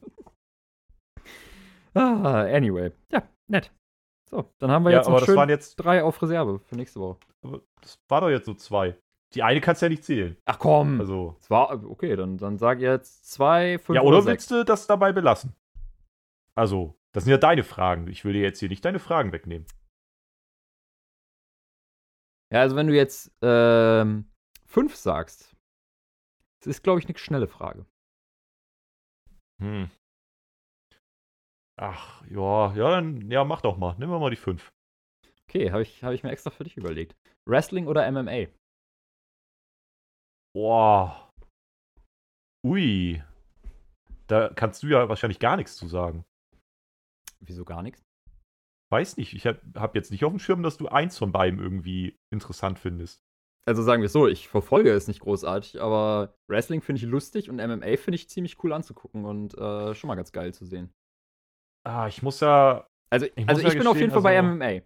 Ah, anyway. Ja, nett. So, dann haben wir Ja, jetzt aber das waren jetzt. drei auf Reserve für nächste Woche. aber Das war doch jetzt so zwei. Die eine kannst du ja nicht zählen. Ach komm. Also. Es war, okay, dann, dann sag jetzt zwei, fünf Ja, oder, oder willst du das dabei belassen? Also, das sind ja deine Fragen. Ich will dir jetzt hier nicht deine Fragen wegnehmen. Ja, also wenn du jetzt ähm, fünf sagst, das ist, glaube ich, eine schnelle Frage. Hm. Ach, ja, ja, dann, ja, mach doch mal. Nimm wir mal die fünf. Okay, habe ich, hab ich mir extra für dich überlegt. Wrestling oder MMA? Boah. Ui. Da kannst du ja wahrscheinlich gar nichts zu sagen. Wieso gar nichts? Weiß nicht, ich habe hab jetzt nicht auf dem Schirm, dass du eins von beiden irgendwie interessant findest. Also sagen wir es so, ich verfolge es nicht großartig, aber Wrestling finde ich lustig und MMA finde ich ziemlich cool anzugucken und äh, schon mal ganz geil zu sehen. Ah, ich muss ja. Also, Ich also ich ja bin auf jeden Fall bei also- MMA.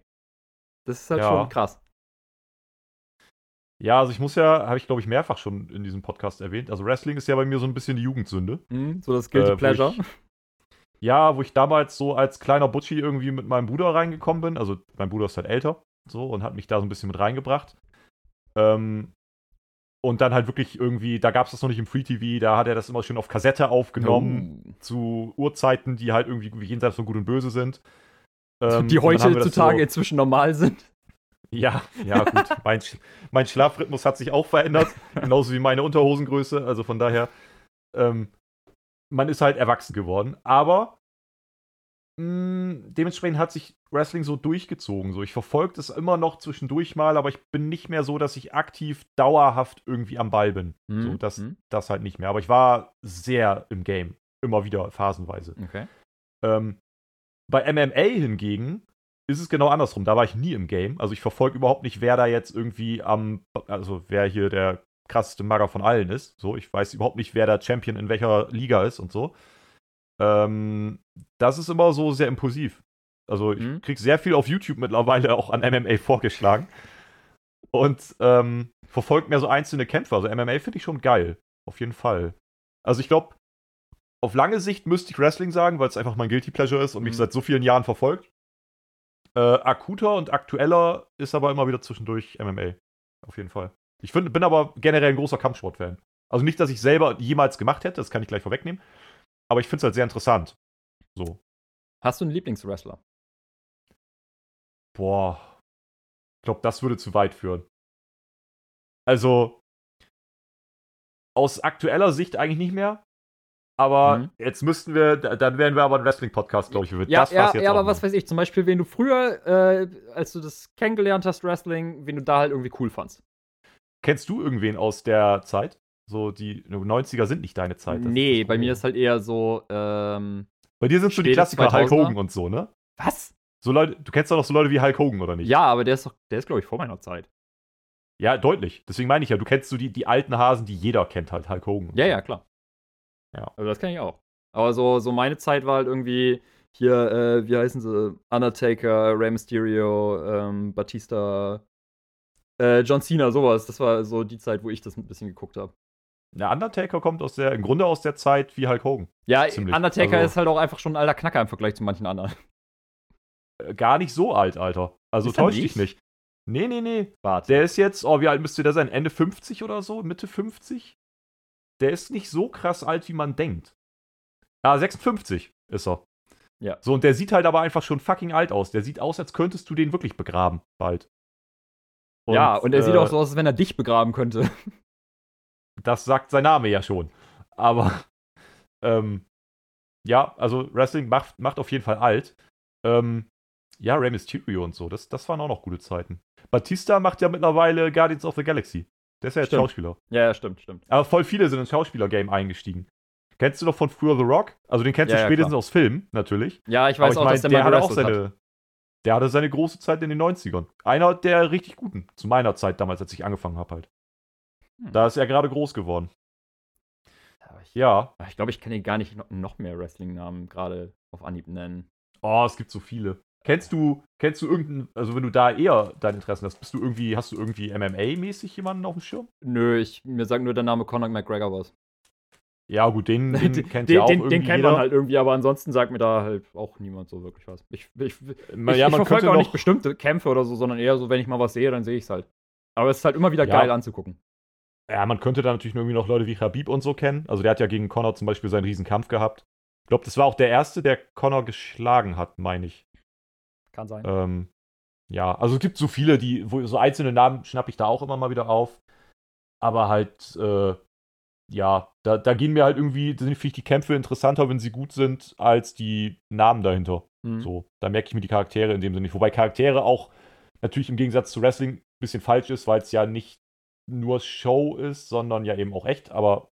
Das ist halt Ja. schon krass. Ja, also ich muss ja, habe ich glaube ich mehrfach schon in diesem Podcast erwähnt. Also Wrestling ist ja bei mir so ein bisschen die Jugendsünde. Mhm, so das Guilty Äh, Pleasure. ich- Ja, wo ich damals so als kleiner Butschi irgendwie mit meinem Bruder reingekommen bin. Also mein Bruder ist halt älter so und hat mich da so ein bisschen mit reingebracht. Ähm, und dann halt wirklich irgendwie, da gab es das noch nicht im Free TV, da hat er das immer schön auf Kassette aufgenommen, Oh. zu Uhrzeiten, die halt irgendwie jenseits von Gut und Böse sind. Ähm, die heutzutage so- inzwischen normal sind. Ja, ja, gut. mein, mein Schlafrhythmus hat sich auch verändert, genauso wie meine Unterhosengröße. Also von daher, ähm, man ist halt erwachsen geworden. Aber mh, dementsprechend hat sich Wrestling so durchgezogen. So, ich verfolge das immer noch zwischendurch mal, aber ich bin nicht mehr so, dass ich aktiv dauerhaft irgendwie am Ball bin. So, Mhm, das, mhm. das halt nicht mehr. Aber ich war sehr im Game. Immer wieder phasenweise. Okay. Ähm, bei MMA hingegen ist es genau andersrum. Da war ich nie im Game. Also ich verfolge überhaupt nicht, wer da jetzt irgendwie am, also wer hier der krasseste Mager von allen ist. So, ich weiß überhaupt nicht, wer da Champion in welcher Liga ist und so. Ähm, das ist immer so sehr impulsiv. Also ich Mhm. krieg sehr viel auf YouTube mittlerweile auch an MMA vorgeschlagen. Und ähm, verfolgt mehr so einzelne Kämpfe. Also MMA finde ich schon geil. Auf jeden Fall. Also ich glaube, auf lange Sicht müsste ich Wrestling sagen, weil es einfach mein Guilty Pleasure ist und mich Mhm. seit so vielen Jahren verfolgt. Äh, akuter und aktueller ist aber immer wieder zwischendurch MMA. Auf jeden Fall. Ich find, bin aber generell ein großer Kampfsport-Fan. Also nicht, dass ich selber jemals gemacht hätte, das kann ich gleich vorwegnehmen. Aber ich finde es halt sehr interessant. So. Hast du einen Lieblingswrestler? Boah. Ich glaube, das würde zu weit führen. Also, aus aktueller Sicht eigentlich nicht mehr. Aber Mhm. jetzt müssten wir, da- dann wären wir aber ein Wrestling-Podcast, glaube ich. Ja, das ja, ja aber was weiß ich, zum Beispiel, wen du früher, äh, als du das kennengelernt hast, Wrestling, wen du da halt irgendwie cool fandst. Kennst du irgendwen aus der Zeit? So, die 90er sind nicht deine Zeit. nee, bei mir ist halt eher so, ähm, Bei dir sind so die Klassiker Hulk 2000er. Hogan und so, ne? was? So Leute, du kennst doch noch so Leute wie Hulk Hogan, oder nicht? Ja, aber der ist doch, der ist, glaube ich, vor meiner Zeit. Ja, deutlich. Deswegen meine ich ja, du kennst so die, die alten Hasen, die jeder kennt, halt Hulk Hogan. Ja, so. ja, klar. Ja. Also das kenne ich auch. Aber so, so meine Zeit war halt irgendwie hier, äh, wie heißen sie? Undertaker, Rey Mysterio, ähm, Batista, äh, John Cena, sowas. Das war so die Zeit, wo ich das ein bisschen geguckt habe. Der Undertaker kommt aus der, im Grunde aus der Zeit wie Hulk Hogan. Ja, Ziemlich. Undertaker Also- ist halt auch einfach schon ein alter Knacker im Vergleich zu manchen anderen. Äh, Gar nicht so alt, Alter. Also Ist täusch dich nicht? Nee, nee, nee. Warte. Der ist jetzt, oh, wie alt müsste der sein? Ende 50 oder so? Mitte 50? Der ist nicht so krass alt, wie man denkt. Ah, 56 ist er. Ja. So, und der sieht halt aber einfach schon fucking alt aus. Der sieht aus, als könntest du den wirklich begraben, bald. ja, und er sieht äh, auch so aus, als wenn er dich begraben könnte. Das sagt sein Name ja schon. Aber, ähm, ja, also Wrestling macht, macht auf jeden Fall alt. Ähm, ja, Rey Mysterio und so, das, das waren auch noch gute Zeiten. Batista macht ja mittlerweile Guardians of the Galaxy. Der ist ja jetzt Stimmt. Schauspieler. ja, ja, stimmt, stimmt. Aber voll viele sind ins Schauspieler-Game eingestiegen. Kennst du noch von früher The Rock? Also den kennst Ja, du ja, spätestens klar. aus Filmen, natürlich. Ja, ich Aber weiß ich auch, meine, dass der, der mal hatte auch seine. hat. Der hatte seine große Zeit in den 90ern. Einer der richtig guten. Zu meiner Zeit damals, als ich angefangen habe halt. Hm. Da ist er gerade groß geworden. Ja, ich Ja. ich glaube, ich kann dir gar nicht noch, mehr Wrestling-Namen gerade auf Anhieb nennen. Oh, es gibt so viele. Kennst du, kennst du irgendeinen, also wenn du da eher dein Interessen hast, bist du irgendwie, hast du irgendwie MMA-mäßig jemanden auf dem Schirm? Nö, ich, mir sagt nur der Name Conor McGregor was. Ja, gut, den, den kennt den, ja auch den, irgendwie den kennt jeder. man halt irgendwie, aber ansonsten sagt mir da halt auch niemand so wirklich was. Ich, ich, ich, ja, ich man verfolge auch nicht bestimmte Kämpfe oder so, sondern eher so, wenn ich mal was sehe, dann sehe ich es halt. Aber es ist halt immer wieder Ja. geil anzugucken. Ja, man könnte da natürlich irgendwie noch Leute wie Khabib und so kennen. Also der hat ja gegen Connor zum Beispiel seinen riesen Kampf gehabt. Ich glaube, das war auch der erste, der Connor geschlagen hat, meine ich. Kann sein. Ähm, ja, also es gibt so viele, die, wo so einzelne Namen schnappe ich da auch immer mal wieder auf. Aber halt, äh, ja, da, da gehen mir halt irgendwie, da sind finde ich die Kämpfe interessanter, wenn sie gut sind, als die Namen dahinter. Hm. So, da merke ich mir die Charaktere in dem Sinne nicht. Wobei Charaktere auch natürlich im Gegensatz zu Wrestling ein bisschen falsch ist, weil es ja nicht nur Show ist, sondern ja eben auch echt. Aber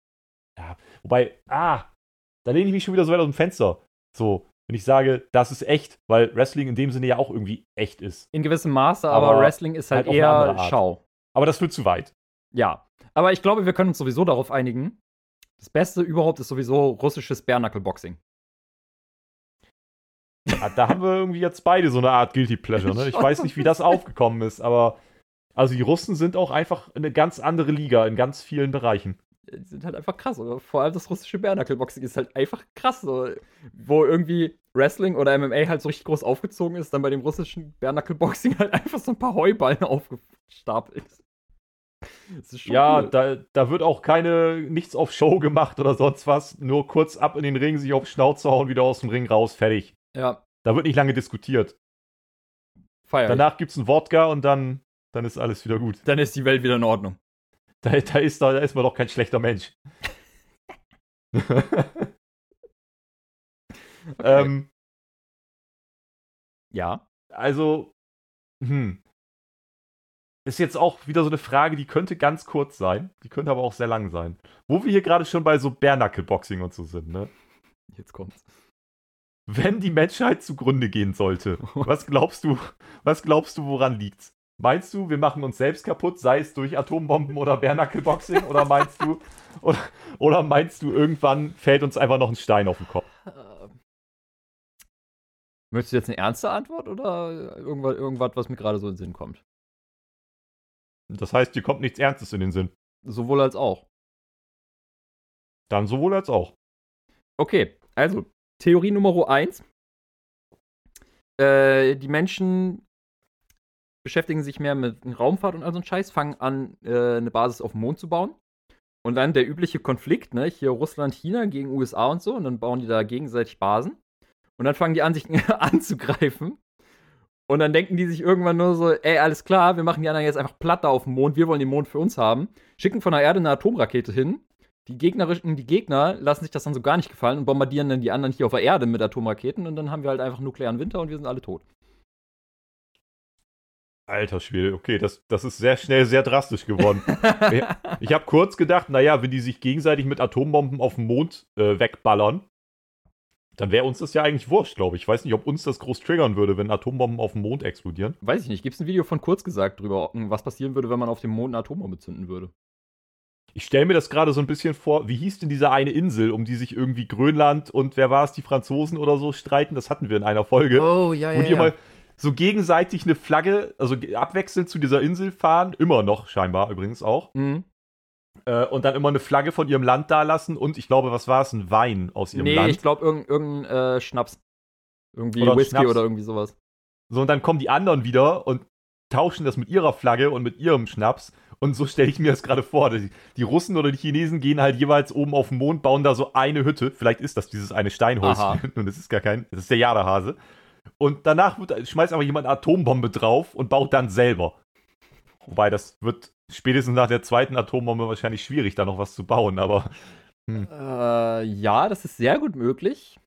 ja, wobei, ah, da lehne ich mich schon wieder so weit aus dem Fenster. So, wenn ich sage, das ist echt, weil Wrestling in dem Sinne ja auch irgendwie echt ist. In gewissem Maße, aber, Aber Wrestling ist halt, halt eher. Schau. Aber das wird zu weit. Ja. Aber ich glaube, wir können uns sowieso darauf einigen. Das Beste überhaupt ist sowieso russisches Bare-Knuckle-Boxing. Da haben wir irgendwie jetzt beide so eine Art Guilty Pleasure. Ne? Ich weiß nicht, wie das aufgekommen ist, aber also die Russen sind auch einfach eine ganz andere Liga in ganz vielen Bereichen. Die sind halt einfach krass. Oder? Vor allem das russische Bärnackelboxing ist halt einfach krass. So. Wo irgendwie Wrestling oder MMA halt so richtig groß aufgezogen ist, dann bei dem russischen Bärnackelboxing halt einfach so ein paar Heuballen aufgestapelt. Ja, cool. da, da wird auch keine, nichts auf Show gemacht oder sonst was. Nur kurz ab in den Ring, sich auf Schnauze hauen, wieder aus dem Ring raus, fertig. Ja. Da wird nicht lange diskutiert. Feier Danach gibt's ein Wodka und dann, dann ist alles wieder gut. Dann ist die Welt wieder in Ordnung. Da, da, ist, da, da ist man doch kein schlechter Mensch. okay. ähm, ja. Also, hm. Ist jetzt auch wieder so eine Frage, die könnte ganz kurz sein. Die könnte aber auch sehr lang sein. Wo wir hier gerade schon bei so Bärnackelboxing und so sind, ne? Jetzt kommt's. Wenn die Menschheit zugrunde gehen sollte, was glaubst du, was glaubst du, woran liegt's? Meinst du, wir machen uns selbst kaputt, sei es durch Atombomben oder Bärnackelboxing? oder meinst du, oder, oder, meinst du, irgendwann fällt uns einfach noch ein Stein auf den Kopf? Ähm. Möchtest du jetzt eine ernste Antwort oder irgendwas, irgendwas was mir gerade so in den Sinn kommt? Das heißt, dir kommt nichts Ernstes in den Sinn. Sowohl als auch. Dann sowohl als auch. Okay, also Theorie Nummer 1. Äh, die Menschen beschäftigen sich mehr mit Raumfahrt und all so ein Scheiß, fangen an, äh, eine Basis auf dem Mond zu bauen. Und dann der übliche Konflikt, ne? Hier Russland, China gegen USA und so. Und dann bauen die da gegenseitig Basen. Und dann fangen die an, sich anzugreifen. Und dann denken die sich irgendwann nur so, ey, alles klar, wir machen die anderen jetzt einfach platter auf dem Mond, wir wollen den Mond für uns haben. Schicken von der Erde eine Atomrakete hin. Die gegnerischen, die Gegner lassen sich das dann so gar nicht gefallen und bombardieren dann die anderen hier auf der Erde mit Atomraketen und dann haben wir halt einfach nuklearen Winter und wir sind alle tot. Alter Schwede, okay, das, das ist sehr schnell sehr drastisch geworden. ich habe kurz gedacht, naja, wenn die sich gegenseitig mit Atombomben auf dem Mond äh, wegballern, dann wäre uns das ja eigentlich wurscht, glaube ich. Ich weiß nicht, ob uns das groß triggern würde, wenn Atombomben auf dem Mond explodieren. Weiß ich nicht. Gibt es ein Video von kurz gesagt drüber, was passieren würde, wenn man auf dem Mond eine Atombombe zünden würde? Ich stelle mir das gerade so ein bisschen vor, wie hieß denn diese eine Insel, um die sich irgendwie Grönland und wer war es, die Franzosen oder so streiten? Das hatten wir in einer Folge. Oh, ja, ja. Wo die ja. mal so gegenseitig eine Flagge, also abwechselnd zu dieser Insel fahren, immer noch scheinbar übrigens auch. Mhm. Äh, und dann immer eine Flagge von ihrem Land da lassen und ich glaube, was war es, ein Wein aus ihrem nee, Land? Nee, ich glaube irgendein, irgendein äh, Schnaps. Irgendwie oder Whisky Schnaps. oder irgendwie sowas. So, und dann kommen die anderen wieder und tauschen das mit ihrer Flagge und mit ihrem Schnaps. Und so stelle ich mir das gerade vor. Die, die, Russen oder die Chinesen gehen halt jeweils oben auf den Mond, bauen da so eine Hütte. Vielleicht ist das dieses eine Steinhäuschen. Und das ist gar kein, das ist der Jadahase. Und danach wird, schmeißt einfach jemand eine Atombombe drauf und baut dann selber. Wobei das wird spätestens nach der zweiten Atombombe wahrscheinlich schwierig, da noch was zu bauen, aber. Hm. Äh, ja, das ist sehr gut möglich.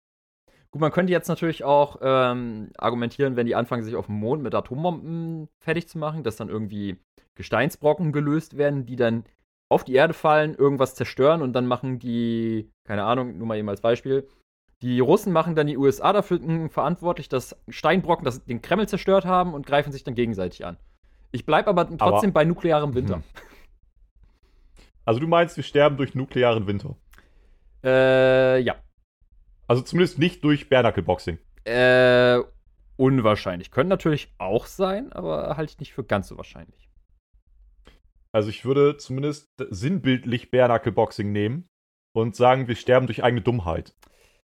Gut, man könnte jetzt natürlich auch ähm, argumentieren, wenn die anfangen, sich auf dem Mond mit Atombomben fertig zu machen, dass dann irgendwie Gesteinsbrocken gelöst werden, die dann auf die Erde fallen, irgendwas zerstören und dann machen die, keine Ahnung, nur mal eben als Beispiel, die Russen machen dann die USA dafür verantwortlich, dass Steinbrocken das, den Kreml zerstört haben und greifen sich dann gegenseitig an. Ich bleibe aber trotzdem aber, bei nuklearem Winter. Hm. Also du meinst, wir sterben durch nuklearen Winter? Äh, ja. Also zumindest nicht durch Bernackelboxing. Äh, unwahrscheinlich. Können natürlich auch sein, aber halte ich nicht für ganz so wahrscheinlich. Also ich würde zumindest sinnbildlich Bernackelboxing nehmen und sagen, wir sterben durch eigene Dummheit.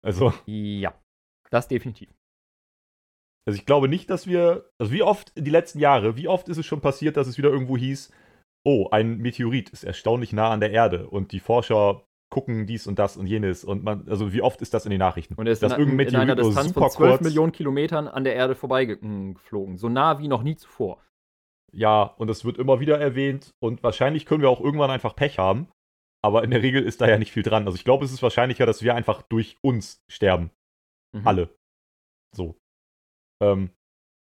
Also. Ja, das definitiv. Also ich glaube nicht, dass wir, also wie oft in die letzten Jahre, wie oft ist es schon passiert, dass es wieder irgendwo hieß, oh, ein Meteorit ist erstaunlich nah an der Erde und die Forscher gucken dies und das und jenes und man, also wie oft ist das in den Nachrichten? Und er ist dass in, in einer Distanz von 12 kurz, Millionen Kilometern an der Erde vorbeigeflogen, so nah wie noch nie zuvor. Ja, und es wird immer wieder erwähnt und wahrscheinlich können wir auch irgendwann einfach Pech haben, aber in der Regel ist da ja nicht viel dran. Also ich glaube, es ist wahrscheinlicher, dass wir einfach durch uns sterben. Mhm. Alle. So. Ähm,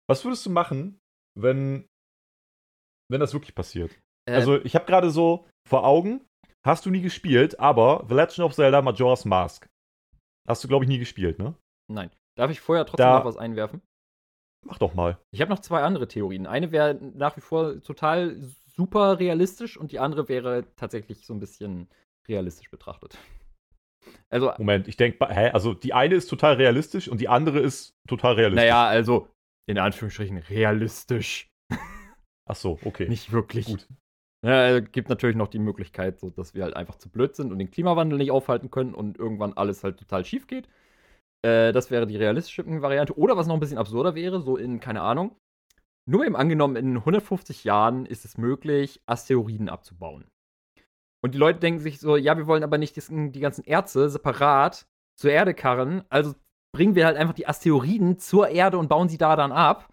was würdest du machen, wenn, wenn das wirklich passiert? Äh, also, ich habe gerade so vor Augen, hast du nie gespielt, aber The Legend of Zelda Majora's Mask. Hast du, glaube ich, nie gespielt, ne? Nein. Darf ich vorher trotzdem da, noch was einwerfen? Mach doch mal. Ich habe noch zwei andere Theorien. Eine wäre nach wie vor total super realistisch und die andere wäre tatsächlich so ein bisschen realistisch betrachtet. Also, Moment, ich denke, hä? Also die eine ist total realistisch und die andere ist total realistisch. naja, also in Anführungsstrichen realistisch. Ach so, okay. Nicht wirklich. Gut. Ja, es gibt natürlich noch die Möglichkeit, so, dass wir halt einfach zu blöd sind und den Klimawandel nicht aufhalten können und irgendwann alles halt total schief geht. Äh, das wäre die realistische Variante. Oder was noch ein bisschen absurder wäre, so in, keine Ahnung, nur eben angenommen, in 150 Jahren ist es möglich, Asteroiden abzubauen. Und die Leute denken sich so, ja, wir wollen aber nicht das, die ganzen Erze separat zur Erde karren, also bringen wir halt einfach die Asteroiden zur Erde und bauen sie da dann ab.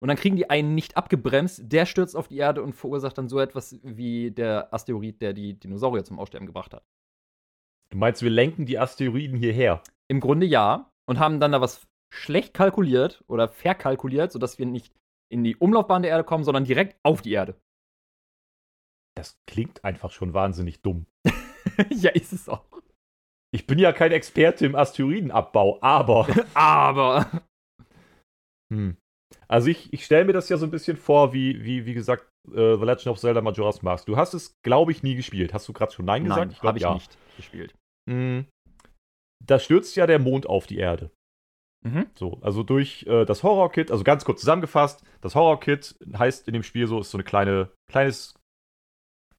Und dann kriegen die einen nicht abgebremst, der stürzt auf die Erde und verursacht dann so etwas wie der Asteroid, der die Dinosaurier zum Aussterben gebracht hat. Du meinst, wir lenken die Asteroiden hierher? Im Grunde ja. Und haben dann da was schlecht kalkuliert oder verkalkuliert, sodass wir nicht in die Umlaufbahn der Erde kommen, sondern direkt auf die Erde. Das klingt einfach schon wahnsinnig dumm. ja, ist es auch. Ich bin ja kein Experte im Asteroidenabbau, aber. Aber. Hm. Also ich, ich stelle mir das ja so ein bisschen vor, wie, wie, wie gesagt, äh, The Legend of Zelda Majora's Mask. Du hast es, glaube ich, nie gespielt. Hast du gerade schon Nein gesagt? Nein, glaub, habe ich ja. nicht gespielt. Hm. Da stürzt ja der Mond auf die Erde. Mhm. So, also durch äh, das Horror-Kit, also ganz kurz zusammengefasst, das Horror-Kit heißt in dem Spiel so, ist so eine kleine, kleines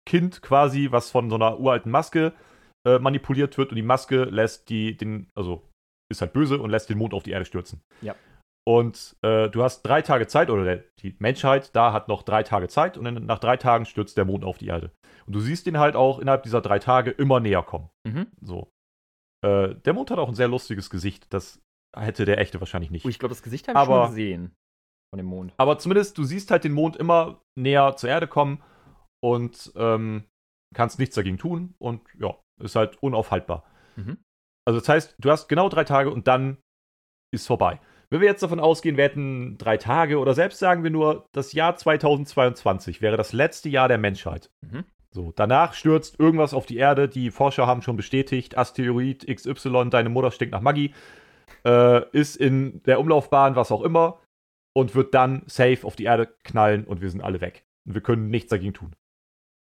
Kind quasi, was von so einer uralten Maske äh, manipuliert wird und die Maske lässt die, den, also ist halt böse und lässt den Mond auf die Erde stürzen. Ja. Und äh, du hast drei Tage Zeit, oder der, die Menschheit da hat noch drei Tage Zeit und dann nach drei Tagen stürzt der Mond auf die Erde. Und du siehst ihn halt auch innerhalb dieser drei Tage immer näher kommen. Mhm. So. Äh, der Mond hat auch ein sehr lustiges Gesicht. Das hätte der echte wahrscheinlich nicht. Oh, ich glaube, das Gesicht habe ich Aber- schon gesehen. Von dem Mond. Aber zumindest, du siehst halt den Mond immer näher zur Erde kommen und ähm, kannst nichts dagegen tun und ja, ist halt unaufhaltbar. Mhm. Also das heißt, du hast genau drei Tage und dann ist vorbei. Wenn wir jetzt davon ausgehen, wir hätten drei Tage oder selbst sagen wir nur, das Jahr 2022 wäre das letzte Jahr der Menschheit. Mhm. So, danach stürzt irgendwas auf die Erde. Die Forscher haben schon bestätigt, Asteroid XY, deine Mutter stinkt nach Maggi, äh, ist in der Umlaufbahn, was auch immer, und wird dann safe auf die Erde knallen und wir sind alle weg. Und wir können nichts dagegen tun.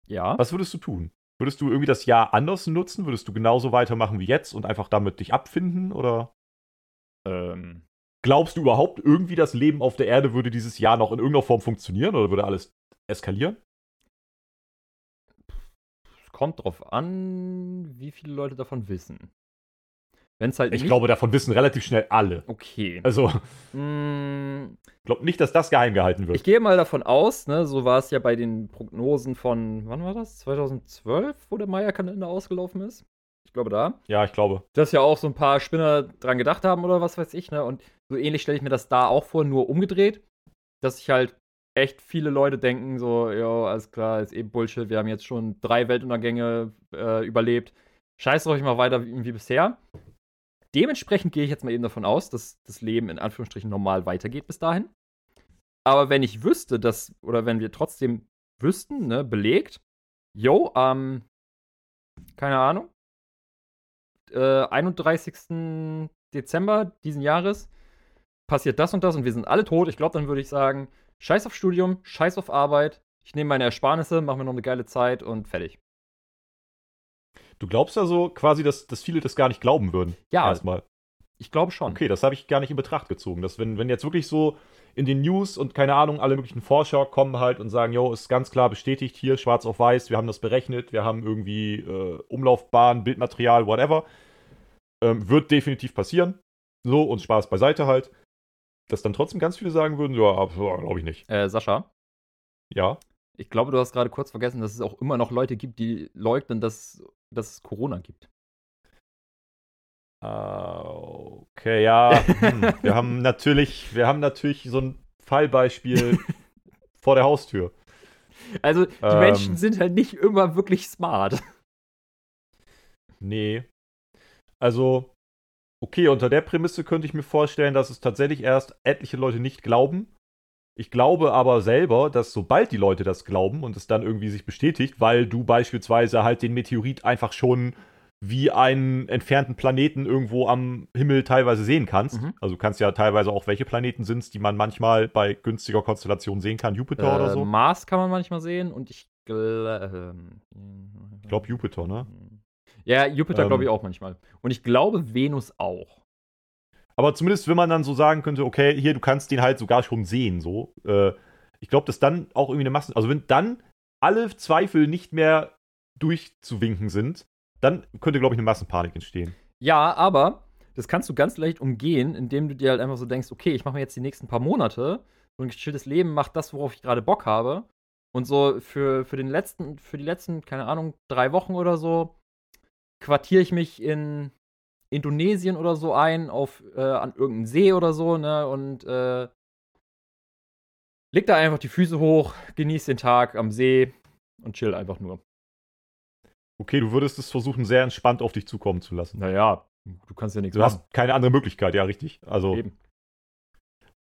Ja. Was würdest du tun? Würdest du irgendwie das Jahr anders nutzen? Würdest du genauso weitermachen wie jetzt und einfach damit dich abfinden? Oder Ähm, glaubst du überhaupt irgendwie, das Leben auf der Erde würde dieses Jahr noch in irgendeiner Form funktionieren oder würde alles eskalieren? es kommt drauf an, wie viele Leute davon wissen. Wenn es halt Ich nicht glaube, davon wissen relativ schnell alle. Okay. Also, Mm, ich glaube nicht, dass das geheim gehalten wird. Ich gehe mal davon aus, ne, so war es ja bei den Prognosen von, wann war das? 2012, wo der Maya-Kalender ausgelaufen ist? Ich glaube da. ja, ich glaube. Dass ja auch so ein paar Spinner dran gedacht haben oder was weiß ich, ne? Und so ähnlich stelle ich mir das da auch vor, nur umgedreht. Dass sich halt echt viele Leute denken, so, ja, alles klar, ist eben Bullshit, wir haben jetzt schon drei Weltuntergänge äh, überlebt. Scheiß euch mal weiter wie, wie bisher. Dementsprechend gehe ich jetzt mal eben davon aus, dass das Leben in Anführungsstrichen normal weitergeht bis dahin. Aber wenn ich wüsste, dass, oder wenn wir trotzdem wüssten, ne, belegt, yo, am, keine Ahnung, äh, 31. Dezember diesen Jahres passiert das und das und wir sind alle tot, ich glaube, dann würde ich sagen, scheiß auf Studium, scheiß auf Arbeit, ich nehme meine Ersparnisse, mache mir noch eine geile Zeit und fertig. Du glaubst also quasi, dass, dass viele das gar nicht glauben würden. Ja. Erstmal. Ich glaube schon. Okay, das habe ich gar nicht in Betracht gezogen. Dass wenn, wenn jetzt wirklich so in den News und keine Ahnung, alle möglichen Forscher kommen halt und sagen, jo, ist ganz klar bestätigt hier, schwarz auf weiß, wir haben das berechnet, wir haben irgendwie äh, Umlaufbahn, Bildmaterial, whatever. Ähm, wird definitiv passieren. So, und Spaß beiseite halt. Dass dann trotzdem ganz viele sagen würden, ja, glaube ich nicht. Äh, Sascha, Ja. ich glaube, du hast gerade kurz vergessen, dass es auch immer noch Leute gibt, die leugnen, dass, dass es Corona gibt. Ah, okay, ja. Hm. Wir haben natürlich, wir haben natürlich so ein Fallbeispiel vor der Haustür. Also, die Ähm. Menschen sind halt nicht immer wirklich smart. Nee. Also, okay, unter der Prämisse könnte ich mir vorstellen, dass es tatsächlich erst etliche Leute nicht glauben. Ich glaube aber selber, dass sobald die Leute das glauben und es dann irgendwie sich bestätigt, weil du beispielsweise halt den Meteorit einfach schon wie einen entfernten Planeten irgendwo am Himmel teilweise sehen kannst. Mhm. Also du kannst ja teilweise auch, welche Planeten sind es, die man manchmal bei günstiger Konstellation sehen kann. Jupiter oder Äh, so. Mars kann man manchmal sehen und ich glaube. Ich glaube Jupiter, ne? Ja, Jupiter Ähm. glaube ich auch manchmal. Und ich glaube Venus auch. Aber zumindest, wenn man dann so sagen könnte, okay, hier, du kannst den halt sogar schon sehen, so. Äh, ich glaube, dass dann auch irgendwie eine Massen. Also, wenn dann alle Zweifel nicht mehr durchzuwinken sind, dann könnte, glaube ich, eine Massenpanik entstehen. Ja, aber das kannst du ganz leicht umgehen, indem du dir halt einfach so denkst, okay, ich mache mir jetzt die nächsten paar Monate so ein gechilltes Leben, mach das, worauf ich gerade Bock habe. Und so für, für den letzten, für die letzten, keine Ahnung, drei Wochen oder so, quartiere ich mich in Indonesien oder so ein, auf, äh, an irgendeinem See oder so, ne? Und äh, leg da einfach die Füße hoch, genieß den Tag am See und chill einfach nur. Okay, du würdest es versuchen, sehr entspannt auf dich zukommen zu lassen. Naja, du kannst ja nichts Du hast keine andere Möglichkeit, ja, richtig. Also, Eben.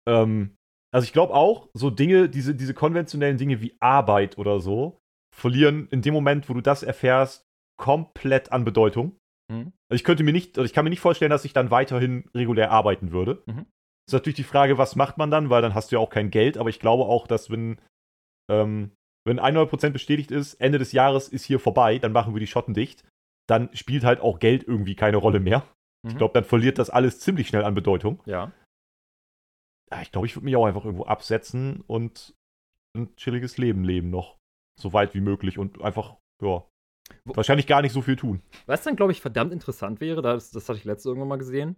ähm, also ich glaube auch, so Dinge, diese, diese konventionellen Dinge wie Arbeit oder so, verlieren in dem Moment, wo du das erfährst, komplett an Bedeutung. Mhm. Ich könnte mir nicht, also ich kann mir nicht vorstellen, dass ich dann weiterhin regulär arbeiten würde. Mhm. Ist natürlich die Frage, was macht man dann, weil dann hast du ja auch kein Geld, aber ich glaube auch, dass wenn, ähm, wenn 100% bestätigt ist, Ende des Jahres ist hier vorbei, dann machen wir die Schotten dicht, dann spielt halt auch Geld irgendwie keine Rolle mehr. Ich Mhm. glaube, dann verliert das alles ziemlich schnell an Bedeutung. Ja. Ja, ich glaube, ich würde mich auch einfach irgendwo absetzen und ein chilliges Leben leben noch. So weit wie möglich und einfach, ja, Wo- wahrscheinlich gar nicht so viel tun. Was dann, glaube ich, verdammt interessant wäre, das, das hatte ich letzte irgendwann mal gesehen.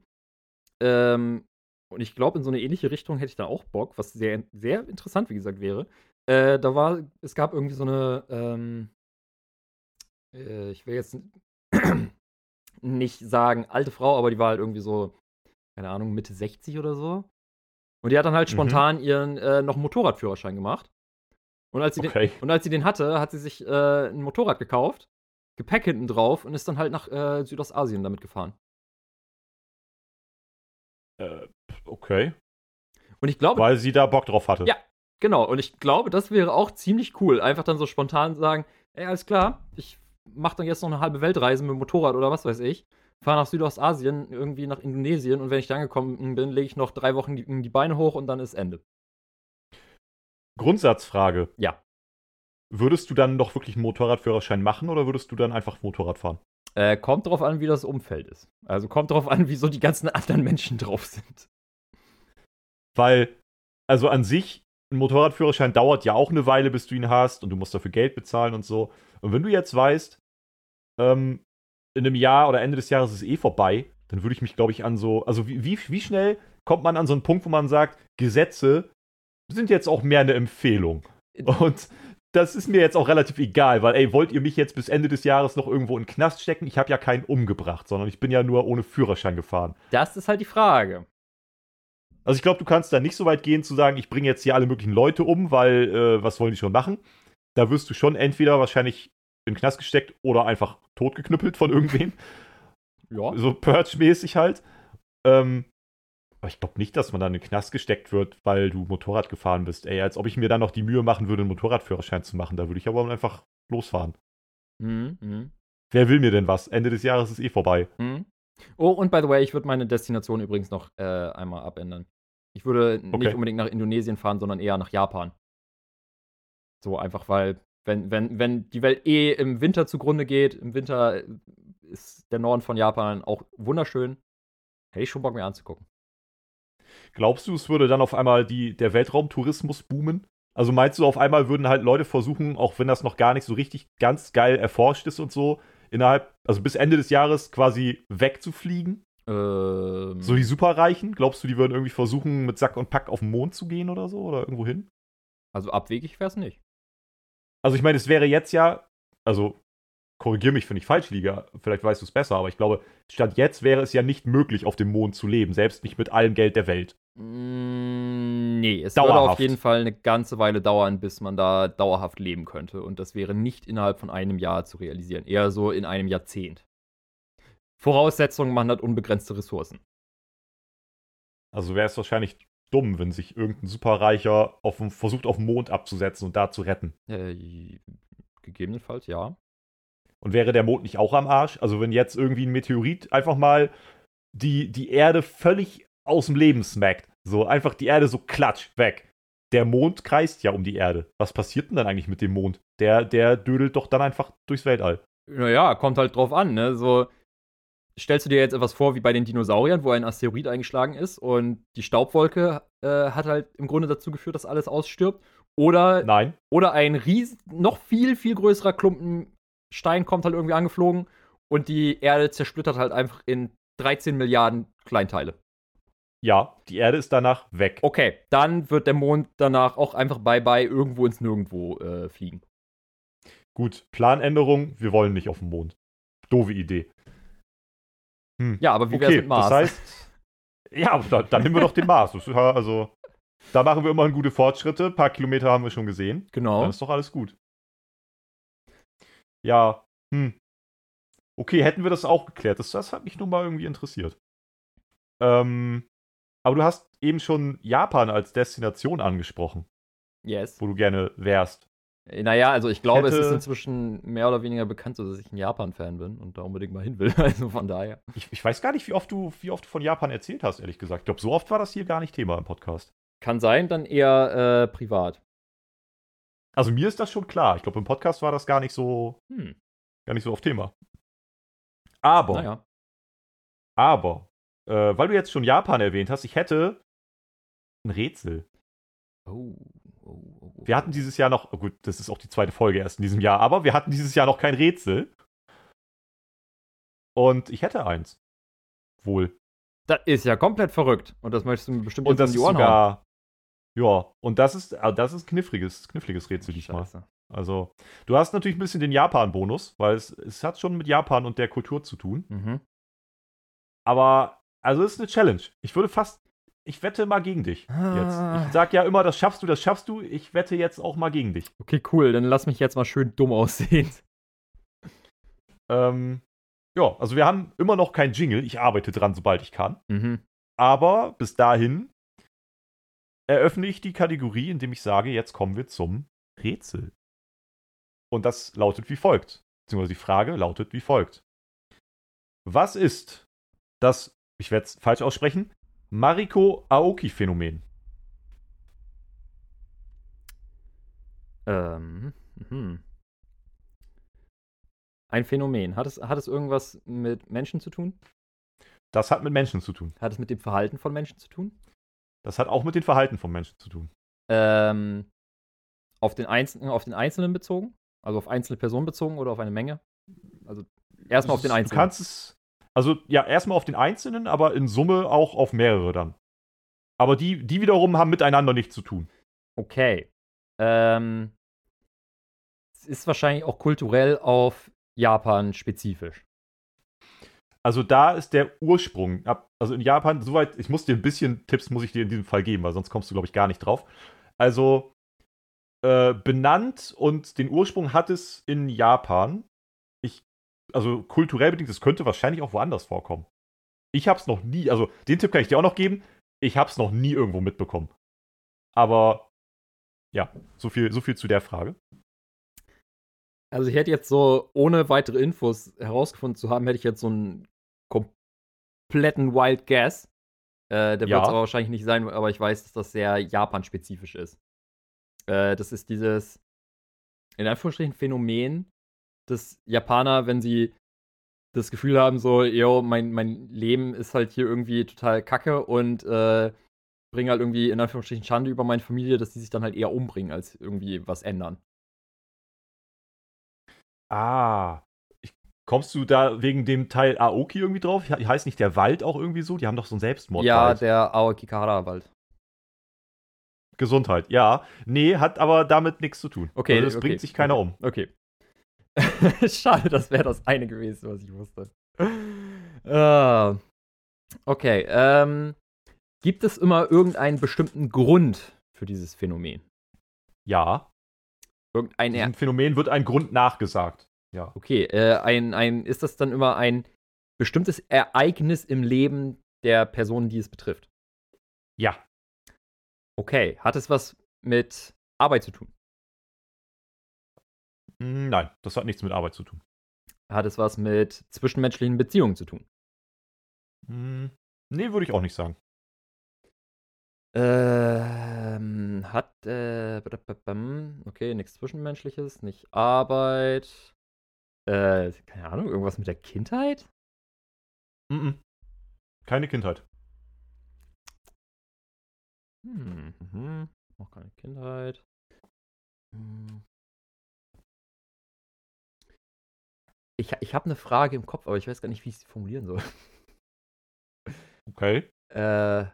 Ähm, und ich glaube, in so eine ähnliche Richtung hätte ich da auch Bock, was sehr, sehr interessant, wie gesagt, wäre. Äh, da war, es gab irgendwie so eine, ähm, äh, ich will jetzt nicht sagen alte Frau, aber die war halt irgendwie so, keine Ahnung, Mitte 60 oder so. Und die hat dann halt Mhm. spontan ihren äh, noch Motorradführerschein gemacht. Und als sie den, Okay. und als sie den hatte, hat sie sich äh, ein Motorrad gekauft, Gepäck hinten drauf und ist dann halt nach äh, Südostasien damit gefahren. Äh, okay. Und ich glaube, Weil sie da Bock drauf hatte. Ja. genau, und ich glaube, das wäre auch ziemlich cool. Einfach dann so spontan sagen, ey, alles klar, ich mach dann jetzt noch eine halbe Weltreise mit dem Motorrad oder was weiß ich. Fahre nach Südostasien, irgendwie nach Indonesien und wenn ich da angekommen bin, lege ich noch drei Wochen die, die Beine hoch und dann ist Ende. Grundsatzfrage. Ja. Würdest du dann noch wirklich einen Motorradführerschein machen oder würdest du dann einfach Motorrad fahren? Äh, kommt drauf an, wie das Umfeld ist. Also kommt drauf an, wie so die ganzen anderen Menschen drauf sind. Weil, also an sich, ein Motorradführerschein dauert ja auch eine Weile, bis du ihn hast und du musst dafür Geld bezahlen und so. Und wenn du jetzt weißt, ähm, in einem Jahr oder Ende des Jahres ist es eh vorbei, dann würde ich mich, glaube ich, an so, also wie, wie, wie schnell kommt man an so einen Punkt, wo man sagt, Gesetze sind jetzt auch mehr eine Empfehlung. Und das ist mir jetzt auch relativ egal, weil, ey, wollt ihr mich jetzt bis Ende des Jahres noch irgendwo in den Knast stecken? Ich habe ja keinen umgebracht, sondern ich bin ja nur ohne Führerschein gefahren. Das ist halt die Frage. Also ich glaube, du kannst da nicht so weit gehen zu sagen, ich bringe jetzt hier alle möglichen Leute um, weil äh, was wollen die schon machen? Da wirst du schon entweder wahrscheinlich in den Knast gesteckt oder einfach totgeknüppelt von irgendwem. Ja. so Purge-mäßig halt. Ähm, aber ich glaube nicht, dass man dann in den Knast gesteckt wird, weil du Motorrad gefahren bist. Ey, als ob ich mir dann noch die Mühe machen würde, einen Motorradführerschein zu machen. Da würde ich aber einfach losfahren. Mhm, mhm. Wer will mir denn was? Ende des Jahres ist eh vorbei. Mhm. Oh, und by the way, ich würde meine Destination übrigens noch äh, einmal abändern. Ich würde Okay. nicht unbedingt nach Indonesien fahren, sondern eher nach Japan. So einfach, weil, wenn, wenn, wenn die Welt eh im Winter zugrunde geht, im Winter ist der Norden von Japan auch wunderschön. Hätte ich schon Bock mir anzugucken. Glaubst du, es würde dann auf einmal die, der Weltraumtourismus boomen? Also meinst du, auf einmal würden halt Leute versuchen, auch wenn das noch gar nicht so richtig ganz geil erforscht ist und so, innerhalb, also bis Ende des Jahres quasi wegzufliegen? Ähm, So die Superreichen? Glaubst du, die würden irgendwie versuchen, mit Sack und Pack auf den Mond zu gehen oder so? Oder irgendwo hin? also abwegig wäre es nicht. Also ich meine, es wäre jetzt ja, also korrigier mich, wenn ich falsch liege, vielleicht weißt du es besser, aber ich glaube, statt jetzt wäre es ja nicht möglich, auf dem Mond zu leben, selbst nicht mit allem Geld der Welt. Mm, nee, es würde auf Dauerhaft. jeden Fall eine ganze Weile dauern, bis man da dauerhaft leben könnte. Und das wäre nicht innerhalb von einem Jahr zu realisieren, eher so in einem Jahrzehnt. Voraussetzung, man hat unbegrenzte Ressourcen. Also wäre es wahrscheinlich dumm, wenn sich irgendein Superreicher auf versucht, auf den Mond abzusetzen und da zu retten. Äh, gegebenenfalls, ja. Und wäre der Mond nicht auch am Arsch? Also wenn jetzt irgendwie ein Meteorit einfach mal die, die Erde völlig aus dem Leben smackt. So einfach die Erde so klatsch weg. Der Mond kreist ja um die Erde. Was passiert denn dann eigentlich mit dem Mond? Der, der dödelt doch dann einfach durchs Weltall. Naja, kommt halt drauf an, ne? So, stellst du dir jetzt etwas vor wie bei den Dinosauriern, wo ein Asteroid eingeschlagen ist und die Staubwolke äh, hat halt im Grunde dazu geführt, dass alles ausstirbt? Oder, Nein. oder ein ries noch viel, viel größerer Klumpen Stein kommt halt irgendwie angeflogen und die Erde zersplittert halt einfach in 13 Milliarden Kleinteile. Ja, die Erde ist danach weg. Okay, dann wird der Mond danach auch einfach bye-bye irgendwo ins Nirgendwo äh, fliegen. Gut, Planänderung, wir wollen nicht auf den Mond. Doofe Idee. Hm. Ja, aber wie wär's mit Mars? Das heißt, ja, dann, dann nehmen wir doch den Mars. Also, da machen wir immerhin gute Fortschritte. Ein paar Kilometer haben wir schon gesehen. genau. Dann ist doch alles gut. Ja, hm. Okay, hätten wir das auch geklärt. Das, das hat mich nun mal irgendwie interessiert. Ähm, aber du hast eben schon Japan als Destination angesprochen, Yes. wo du gerne wärst. Naja, also ich glaube, es hätte- ist inzwischen mehr oder weniger bekannt, so dass ich ein Japan-Fan bin und da unbedingt mal hin will. Also von daher. Ich, ich weiß gar nicht, wie oft, du, wie oft du von Japan erzählt hast, ehrlich gesagt. Ich glaube, so oft war das hier gar nicht Thema im Podcast. Kann sein, dann eher äh, privat. Also mir ist das schon klar. Ich glaube, im Podcast war das gar nicht so, Hm, gar nicht so auf Thema. Aber, naja. aber, äh, weil du jetzt schon Japan erwähnt hast, ich hätte ein Rätsel. Oh, oh, oh, oh. Wir hatten dieses Jahr noch, oh gut, das ist auch die zweite Folge erst in diesem Jahr, aber wir hatten dieses Jahr noch kein Rätsel. Und ich hätte eins. Wohl. Das ist ja komplett verrückt. Und das möchtest du mir bestimmt Und jetzt das in die Ohren sogar. Ja, und das ist, äh, das ist kniffliges, kniffliges Rätsel diesmal. Also, du hast natürlich ein bisschen den Japan-Bonus, weil es, es hat schon mit Japan und der Kultur zu tun. Mhm. Aber, also, es ist eine Challenge. Ich würde fast, ich wette mal gegen dich Ah. jetzt. Ich sag ja immer, das schaffst du, das schaffst du. Ich wette jetzt auch mal gegen dich. Okay, cool. Dann lass mich jetzt mal schön dumm aussehen. Ähm, ja, also wir haben immer noch kein Jingle. Ich arbeite dran, sobald ich kann. Mhm. Aber bis dahin eröffne ich die Kategorie, indem ich sage, jetzt kommen wir zum Rätsel. Und das lautet wie folgt. Beziehungsweise die Frage lautet wie folgt. Was ist das, ich werde es falsch aussprechen, Mariko Aoki-Phänomen? Ähm, mhm. Ein Phänomen. Hat es, hat es irgendwas mit Menschen zu tun? Das hat mit Menschen zu tun. Hat es mit dem Verhalten von Menschen zu tun? Das hat auch mit den Verhalten von Menschen zu tun. Ähm, auf, den Einzelnen, auf den Einzelnen bezogen? Also auf einzelne Personen bezogen oder auf eine Menge? Also erstmal auf den Du Einzelnen. kannst es, also ja, erstmal auf den Einzelnen, aber in Summe auch auf mehrere dann. Aber die, die wiederum haben miteinander nichts zu tun. Okay. Ähm, es ist wahrscheinlich auch kulturell auf Japan spezifisch. Also da ist der Ursprung. Also in Japan, soweit, ich muss dir ein bisschen Tipps, muss ich dir in diesem Fall geben, weil sonst kommst du, glaube ich, gar nicht drauf. Also äh, benannt und den Ursprung hat es in Japan. Also kulturell bedingt, es könnte wahrscheinlich auch woanders vorkommen. Ich habe es noch nie, also den Tipp kann ich dir auch noch geben. Ich habe es noch nie irgendwo mitbekommen. Aber ja, so viel, so viel zu der Frage. Also ich hätte jetzt so, ohne weitere Infos herausgefunden zu haben, hätte ich jetzt so einen kompletten Wild Guess. Äh, der Ja. wird es aber wahrscheinlich nicht sein, aber ich weiß, dass das sehr Japan-spezifisch ist. Äh, das ist dieses, in Anführungsstrichen, Phänomen, dass Japaner, wenn sie das Gefühl haben, so, yo, mein, mein Leben ist halt hier irgendwie total kacke und äh, bringen halt irgendwie in Anführungsstrichen Schande über meine Familie, dass die sich dann halt eher umbringen, als irgendwie was ändern. Ah. Ich, kommst du da wegen dem Teil Aoki irgendwie drauf? He- Heißt nicht der Wald auch irgendwie so? Die haben doch so einen Selbstmord. Ja, der Aokikara-Wald. Gesundheit, ja. Nee, hat aber damit nichts zu tun. Okay, Also das okay, bringt sich keiner okay. um. Okay. Schade, das wäre das eine gewesen, was ich wusste. Ah. okay, ähm, gibt es immer irgendeinen bestimmten Grund für dieses Phänomen? Ja. Irgendein Diesem Phänomen wird ein Grund nachgesagt. Ja. Okay, äh, ein, ein, ist das dann immer ein bestimmtes Ereignis im Leben der Person, die es betrifft? Ja. Okay, hat es was mit Arbeit zu tun? Hm, Nein, das hat nichts mit Arbeit zu tun. Hat es was mit zwischenmenschlichen Beziehungen zu tun? Hm, Nee, würde ich auch nicht sagen. Ähm, hat, äh, okay, nichts Zwischenmenschliches, nicht Arbeit. Äh, keine Ahnung, irgendwas mit der Kindheit? Mm -mm. Keine Kindheit. Hm, mhm. Auch keine Kindheit. Hm. Ich, ich habe eine Frage im Kopf, aber ich weiß gar nicht, wie ich sie formulieren soll. Okay. Äh.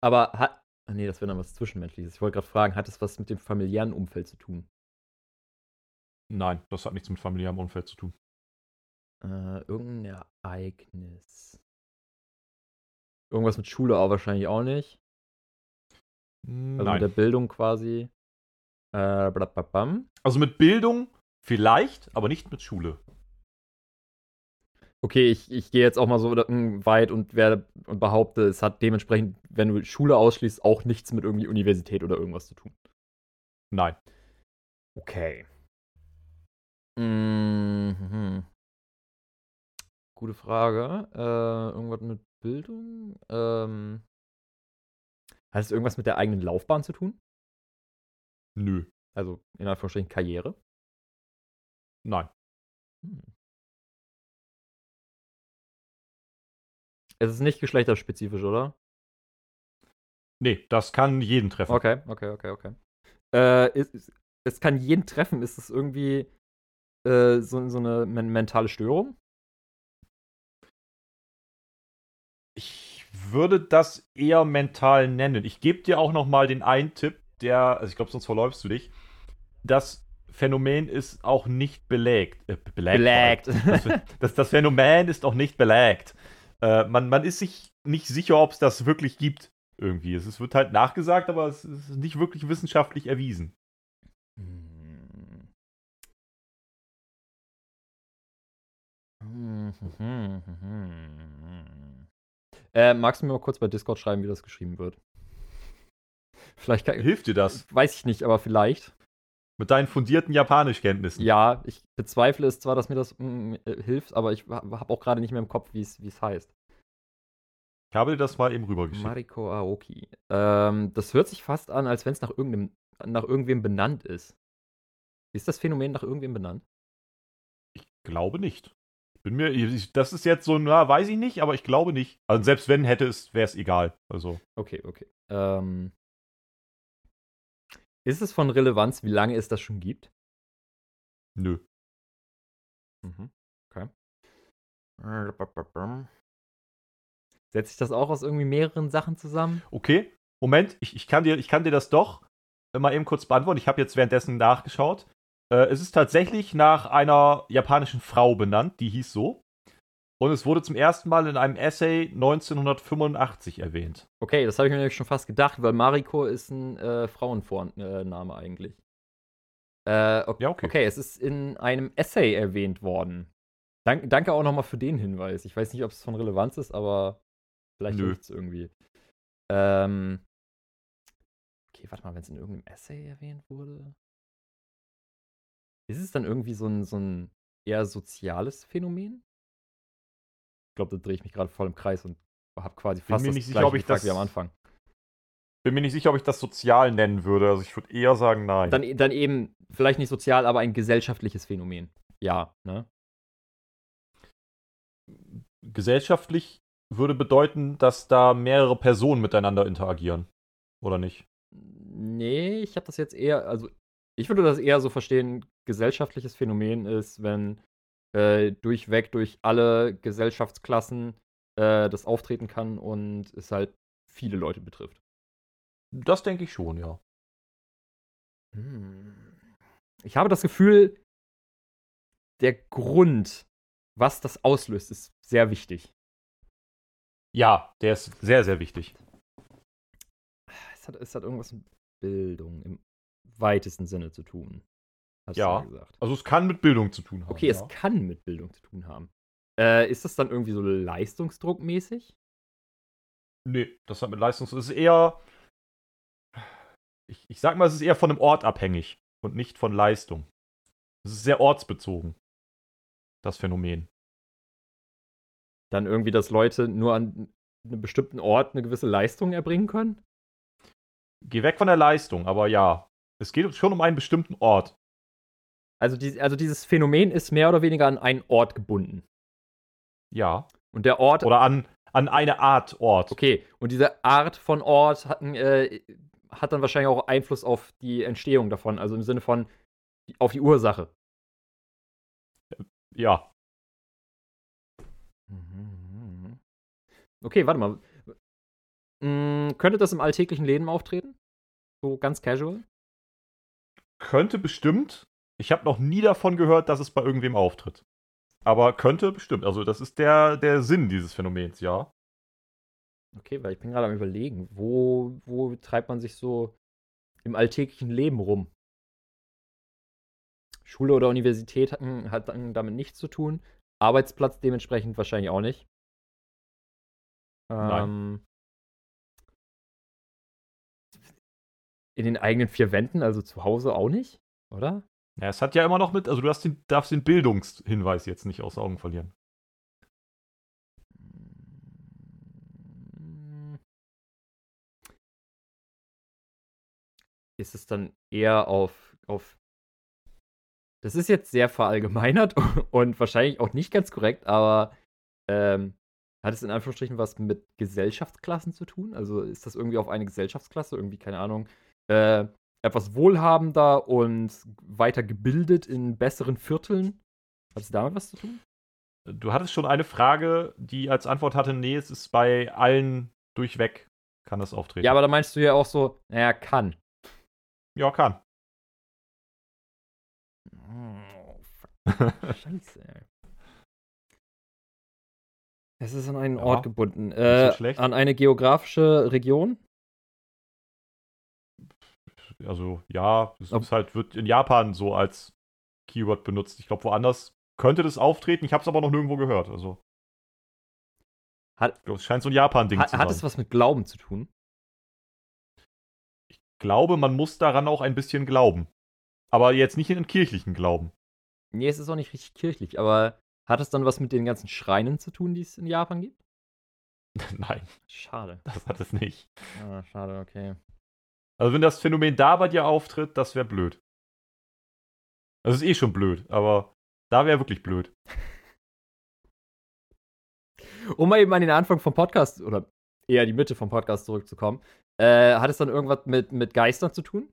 Aber hat. Nee, das wäre dann was Zwischenmenschliches. Ich wollte gerade fragen, hat es was mit dem familiären Umfeld zu tun? Nein, das hat nichts mit familiärem Umfeld zu tun. Äh, irgendein Ereignis. Irgendwas mit Schule aber wahrscheinlich auch nicht. Also Nein. mit der Bildung quasi. Äh, blablabam. Also mit Bildung vielleicht, aber nicht mit Schule. Okay, ich, ich gehe jetzt auch mal so weit und werde und behaupte, es hat dementsprechend, wenn du Schule ausschließt, auch nichts mit irgendwie Universität oder irgendwas zu tun. Nein. Okay. Mhm. Gute Frage. Äh, irgendwas mit Bildung? Ähm, hat es irgendwas mit der eigenen Laufbahn zu tun? Nö. Also in Anführungsstrichen Karriere? Nein. Hm. Es ist nicht geschlechterspezifisch, oder? Nee, das kann jeden treffen. Okay, okay, okay, okay. Äh, ist, es kann jeden treffen. Ist es irgendwie äh, so, so eine men mentale Störung? Ich würde das eher mental nennen. Ich gebe dir auch noch mal den einen Tipp, der, also ich glaube, sonst verläufst du dich. Das Phänomen ist auch nicht belegt. Äh, belegt. Das, das, das Phänomen ist auch nicht belegt. Äh, man, man ist sich nicht sicher, ob es das wirklich gibt. Irgendwie. Es, es wird halt nachgesagt, aber es ist nicht wirklich wissenschaftlich erwiesen. Äh, magst du mir mal kurz bei Discord schreiben, wie das geschrieben wird? Vielleicht kann, Hilft dir das weiß ich nicht, aber vielleicht. Mit deinen fundierten Japanischkenntnissen? Ja, ich bezweifle es zwar, dass mir das mm, äh, hilft, aber ich habe auch gerade nicht mehr im Kopf, wie es wie es heißt. Ich habe dir das mal eben rübergeschickt. Mariko Aoki. Ähm, das hört sich fast an, als wenn es nach irgendeinem nach irgendwem benannt ist. Ist das Phänomen nach irgendwem benannt? Ich glaube nicht. Bin mir, ich- das ist jetzt so, na, weiß ich nicht, aber ich glaube nicht. Also selbst wenn hätte es, wäre es egal. Also Okay, okay. Ähm, ist es von Relevanz, wie lange es das schon gibt? nö. Mhm. Okay. Setzt sich das auch aus irgendwie mehreren Sachen zusammen? Okay, Moment, ich, ich, kann, dir, ich kann dir das doch mal eben kurz beantworten. Ich habe jetzt währenddessen nachgeschaut. Äh, es ist tatsächlich nach einer japanischen Frau benannt, die hieß so. Und es wurde zum ersten Mal in einem Essay 1985 erwähnt. Okay, das habe ich mir nämlich schon fast gedacht, weil Mariko ist ein äh, Frauenvorname eigentlich. Äh, okay, Ja, okay. okay, es ist in einem Essay erwähnt worden. Dank, danke auch nochmal für den Hinweis. Ich weiß nicht, ob es von Relevanz ist, aber vielleicht hilft es irgendwie. Ähm, okay, warte mal, wenn es in irgendeinem Essay erwähnt wurde. Ist es dann irgendwie so ein, so ein eher soziales Phänomen? Ich glaube, da drehe ich mich gerade voll im Kreis und habe quasi Bin fast mir das nicht sicher, ob ich das- wie am Anfang. Bin mir nicht sicher, ob ich das sozial nennen würde. Also ich würde eher sagen, nein. Dann, dann eben, vielleicht nicht sozial, aber ein gesellschaftliches Phänomen. Ja, ne? Gesellschaftlich würde bedeuten, dass da mehrere Personen miteinander interagieren. Oder nicht? Nee, ich habe das jetzt eher, also ich würde das eher so verstehen, gesellschaftliches Phänomen ist, wenn äh, durchweg durch alle Gesellschaftsklassen äh, das auftreten kann und es halt viele Leute betrifft. Das denke ich schon, ja. Hm. Ich habe das Gefühl, der Grund, was das auslöst, ist sehr wichtig. Ja, der ist sehr, sehr wichtig. Es hat, es hat irgendwas mit Bildung im weitesten Sinne zu tun. Hast du Ja. gesagt. Also es kann mit Bildung zu tun haben. Okay, ja. es kann mit Bildung zu tun haben. Äh, ist das dann irgendwie so leistungsdruckmäßig? Nee, das hat mit Leistung. Es ist eher. Ich, ich sag mal, es ist eher von einem Ort abhängig und nicht von Leistung. Es ist sehr ortsbezogen. Das Phänomen. Dann irgendwie, dass Leute nur an einem bestimmten Ort eine gewisse Leistung erbringen können? Geh weg von der Leistung, aber ja. Es geht schon um einen bestimmten Ort. Also, die, also dieses Phänomen ist mehr oder weniger an einen Ort gebunden. Ja. Und der Ort. Oder an, an eine Art Ort. Okay, und diese Art von Ort hat, äh, hat dann wahrscheinlich auch Einfluss auf die Entstehung davon, also im Sinne von auf die Ursache. Ja. Okay, warte mal. Hm, könnte das im alltäglichen Leben auftreten? So ganz casual? Könnte bestimmt. Ich habe noch nie davon gehört, dass es bei irgendwem auftritt. Aber könnte bestimmt. Also, das ist der, der Sinn dieses Phänomens, ja. Okay, weil ich bin gerade am überlegen, wo, wo treibt man sich so im alltäglichen Leben rum? Schule oder Universität hat, hat damit nichts zu tun. Arbeitsplatz dementsprechend wahrscheinlich auch nicht. Ähm, in den eigenen vier Wänden, also zu Hause auch nicht, oder? Ja, es hat ja immer noch mit, also du den, darfst den Bildungshinweis jetzt nicht aus Augen verlieren. Ist es dann eher auf, auf. Das ist jetzt sehr verallgemeinert und wahrscheinlich auch nicht ganz korrekt, aber ähm, hat es in Anführungsstrichen was mit Gesellschaftsklassen zu tun? Also ist das irgendwie auf eine Gesellschaftsklasse, irgendwie, keine Ahnung, äh, etwas wohlhabender und weiter gebildet in besseren Vierteln? Hat es damit was zu tun? Du hattest schon eine Frage, die als Antwort hatte, nee, es ist bei allen durchweg, kann das auftreten. Ja, aber da meinst du ja auch so, naja, kann. Ja, kann. Oh, Scheiße, ey. Es ist an einen Ja, Ort gebunden. Äh, an eine geografische Region? Also, ja, es Ob- ist halt, wird in Japan so als Keyword benutzt. Ich glaube, woanders könnte das auftreten. Ich habe es aber noch nirgendwo gehört. Also, Hat, ich glaube, es scheint so ein Japan-Ding hat, zu hat sein. es was mit Glauben zu tun? Ich glaube, man muss daran auch ein bisschen glauben. Aber jetzt nicht in den kirchlichen Glauben. Nee, es ist auch nicht richtig kirchlich, aber hat es dann was mit den ganzen Schreinen zu tun, die es in Japan gibt? Nein, Schade. das hat es nicht. Ah, schade, okay. Also, wenn das Phänomen da bei dir auftritt, das wäre blöd. Das ist eh schon blöd, aber da wäre wirklich blöd. Um mal eben an den Anfang vom Podcast oder eher die Mitte vom Podcast zurückzukommen, äh, hat es dann irgendwas mit, mit Geistern zu tun?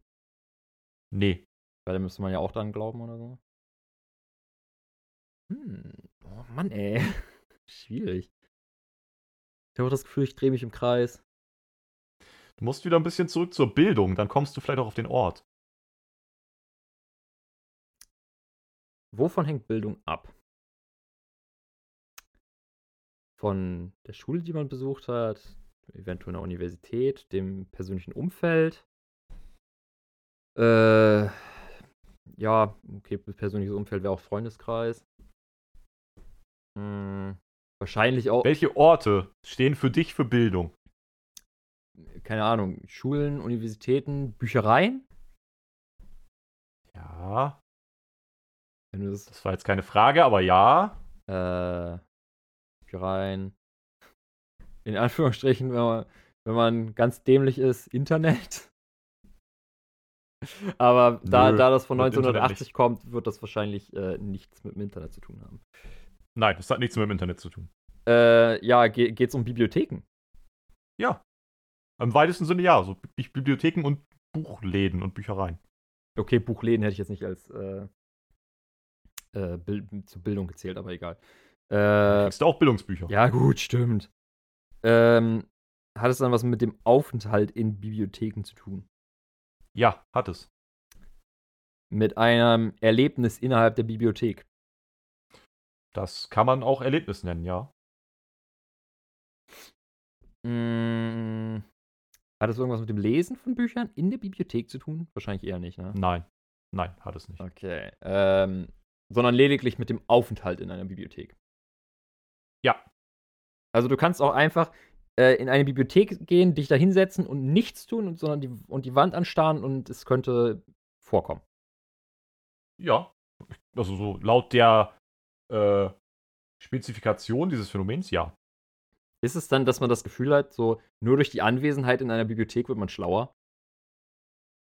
Nee. Weil da müsste man ja auch dran glauben oder so. Hm. Oh Mann, ey. Schwierig. Ich habe auch das Gefühl, ich drehe mich im Kreis. Du musst wieder ein bisschen zurück zur Bildung, dann kommst du vielleicht auch auf den Ort. Wovon hängt Bildung ab? Von der Schule, die man besucht hat, eventuell einer Universität, dem persönlichen Umfeld. Äh, ja, okay, persönliches Umfeld wäre auch Freundeskreis. Hm, wahrscheinlich auch, Welche Orte stehen für dich für Bildung? Keine Ahnung, Schulen, Universitäten, Büchereien? Ja, Wenn du das, das war jetzt keine Frage, aber ja. äh, Büchereien. In Anführungsstrichen, wenn man, wenn man ganz dämlich ist, Internet. Aber da, Nö, da das von mit Internet 1980 nicht. kommt, wird das wahrscheinlich äh, nichts mit dem Internet zu tun haben. Nein, das hat nichts mit dem Internet zu tun. Äh, ja, ge geht's um Bibliotheken? Ja. Im weitesten Sinne ja. So Bi- Bibliotheken und Buchläden und Büchereien. Okay, Buchläden hätte ich jetzt nicht als äh, äh, Bil zur Bildung gezählt, aber egal. Äh, kriegst du auch Bildungsbücher. ja, gut, stimmt. Ähm, hat es dann was mit dem Aufenthalt in Bibliotheken zu tun? Ja, hat es. Mit einem Erlebnis innerhalb der Bibliothek? Das kann man auch Erlebnis nennen, ja. Mm, hat es irgendwas mit dem Lesen von Büchern in der Bibliothek zu tun? Wahrscheinlich eher nicht, ne? Nein. Nein, hat es nicht. Okay. Ähm, sondern lediglich mit dem Aufenthalt in einer Bibliothek. Ja. Also du kannst auch einfach äh, in eine Bibliothek gehen, dich da hinsetzen und nichts tun, und, sondern die, und die Wand anstarren und es könnte vorkommen. Ja. Also so laut der äh, Spezifikation dieses Phänomens, ja. Ist es dann, dass man das Gefühl hat, so nur durch die Anwesenheit in einer Bibliothek wird man schlauer?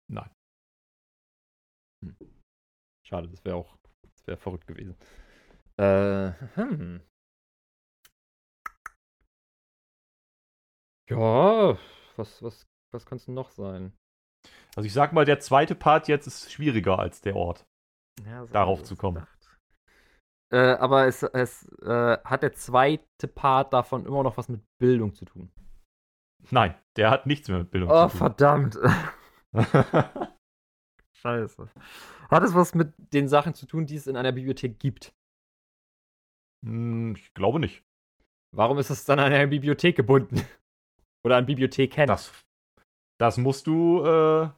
Nein. Schade, das wäre auch das wäre verrückt gewesen. Äh, hm. Ja, was, was, was kann es denn noch sein? Also ich sag mal, der zweite Part jetzt ist schwieriger als der Ort, Ja, darauf zu kommen. gedacht. Äh, aber es, es äh, hat der zweite Part davon immer noch was mit Bildung zu tun. Nein, der hat nichts mehr mit Bildung Oh, zu tun. verdammt. Scheiße. Hat es was mit den Sachen zu tun, die es in einer Bibliothek gibt? Hm, ich glaube nicht. Warum ist es dann an eine Bibliothek gebunden? Oder an Bibliotheken? Das, das musst du äh,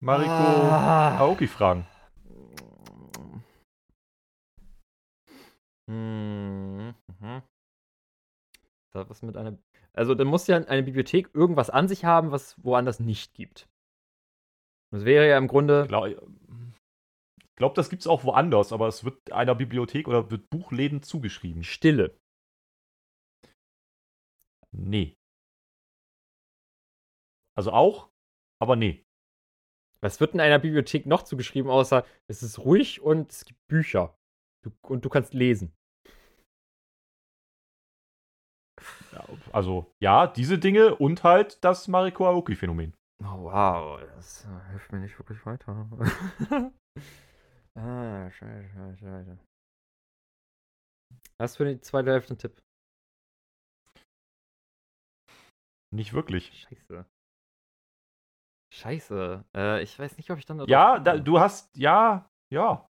Mariko Ah. Aoki fragen. Hm, mhm. Das hat was mit einer. Also, dann muss ja eine Bibliothek irgendwas an sich haben, was woanders nicht gibt. Das wäre ja im Grunde. Ich glaube, glaub, das gibt's auch woanders, aber es wird einer Bibliothek oder wird Buchläden zugeschrieben. Stille. Nee. Also auch, aber nee. Was wird in einer Bibliothek noch zugeschrieben, außer es ist ruhig und es gibt Bücher. Du, und du kannst lesen. Ja, also ja, diese Dinge und halt das Mariko Aoki-Phänomen. Oh, wow. Das äh, hilft mir nicht wirklich weiter. ah, scheiße, scheiße, scheiße. Hast du für die zweite Hälfte einen Tipp? Nicht wirklich. Scheiße. Scheiße. Äh, ich weiß nicht, ob ich dann. da Ja, da, du hast, ja, ja.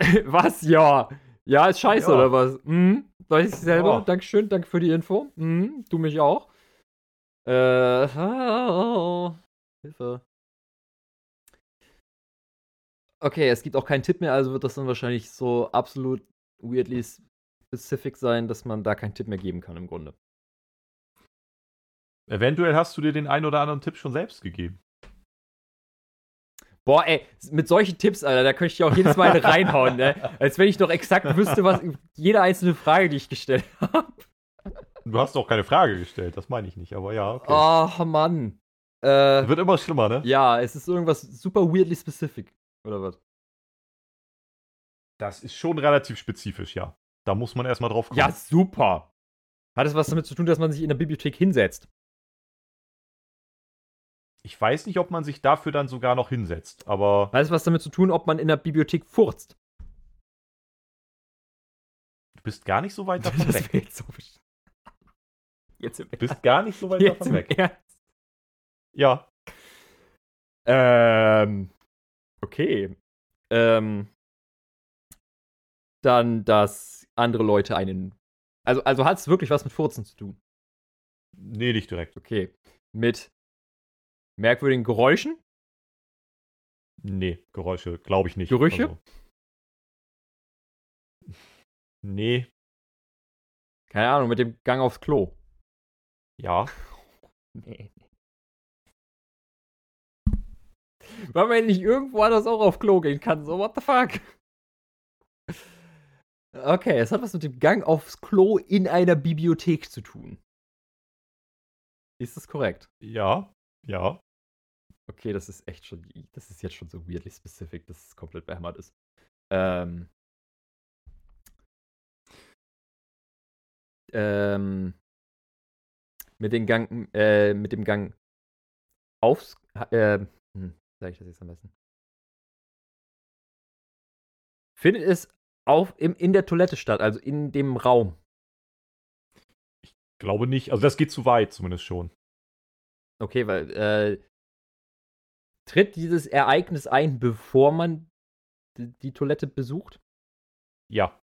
was? Ja. Ja, ist scheiße, Ja. oder was? Mhm. Weiß ich selber. Ja. Dankeschön, danke für die Info. Mhm. Du mich auch. Äh. Oh, Hilfe. Okay, es gibt auch keinen Tipp mehr, also wird das dann wahrscheinlich so absolut weirdly specific sein, dass man da keinen Tipp mehr geben kann im Grunde. Eventuell hast du dir den einen oder anderen Tipp schon selbst gegeben. Boah, ey, mit solchen Tipps, Alter, da könnte ich auch jedes Mal reinhauen, ne? Als wenn ich doch exakt wüsste, was jede einzelne Frage, die ich gestellt habe. Du hast doch keine Frage gestellt, das meine ich nicht, aber ja, okay. Oh, Mann. Äh, Wird immer schlimmer, ne? ja, es ist irgendwas super weirdly specific. Oder was? Das ist schon relativ spezifisch, ja. Da muss man erstmal drauf kommen. Ja, super. Hat es was damit zu tun, dass man sich in der Bibliothek hinsetzt? Ich weiß nicht, ob man sich dafür dann sogar noch hinsetzt, aber Hat es was damit zu tun, ob man in der Bibliothek furzt? du bist gar nicht so weit davon Das weg. jetzt so. Jetzt im Du bist gar nicht so weit Jetzt davon weg. Ernst. Ja. Ähm. Okay. Ähm. Dann, dass andere Leute einen. Also, also hat es wirklich was mit Furzen zu tun? Nee, nicht direkt. Okay. Mit merkwürdigen Geräuschen? Nee, Geräusche glaube ich nicht. Gerüche? Also. Nee, Keine Ahnung, mit dem Gang aufs Klo. ja. Nee. Weil man nicht irgendwo anders auch auf Klo gehen kann. So, what the fuck? Okay, es hat was mit dem Gang aufs Klo in einer Bibliothek zu tun. Ist das korrekt? Ja, ja. Okay, das ist echt schon, das ist jetzt schon so weirdly specific, dass es komplett behämmert ist. Ähm. Ähm. Mit dem Gang, äh, mit dem Gang aufs, äh, hm, sag ich das jetzt am besten? Findet es auf, im, in der Toilette statt, also in dem Raum. Glaube nicht. Also das geht zu weit zumindest schon. Okay, weil, äh, tritt dieses Ereignis ein, bevor man die, Toilette besucht? Ja.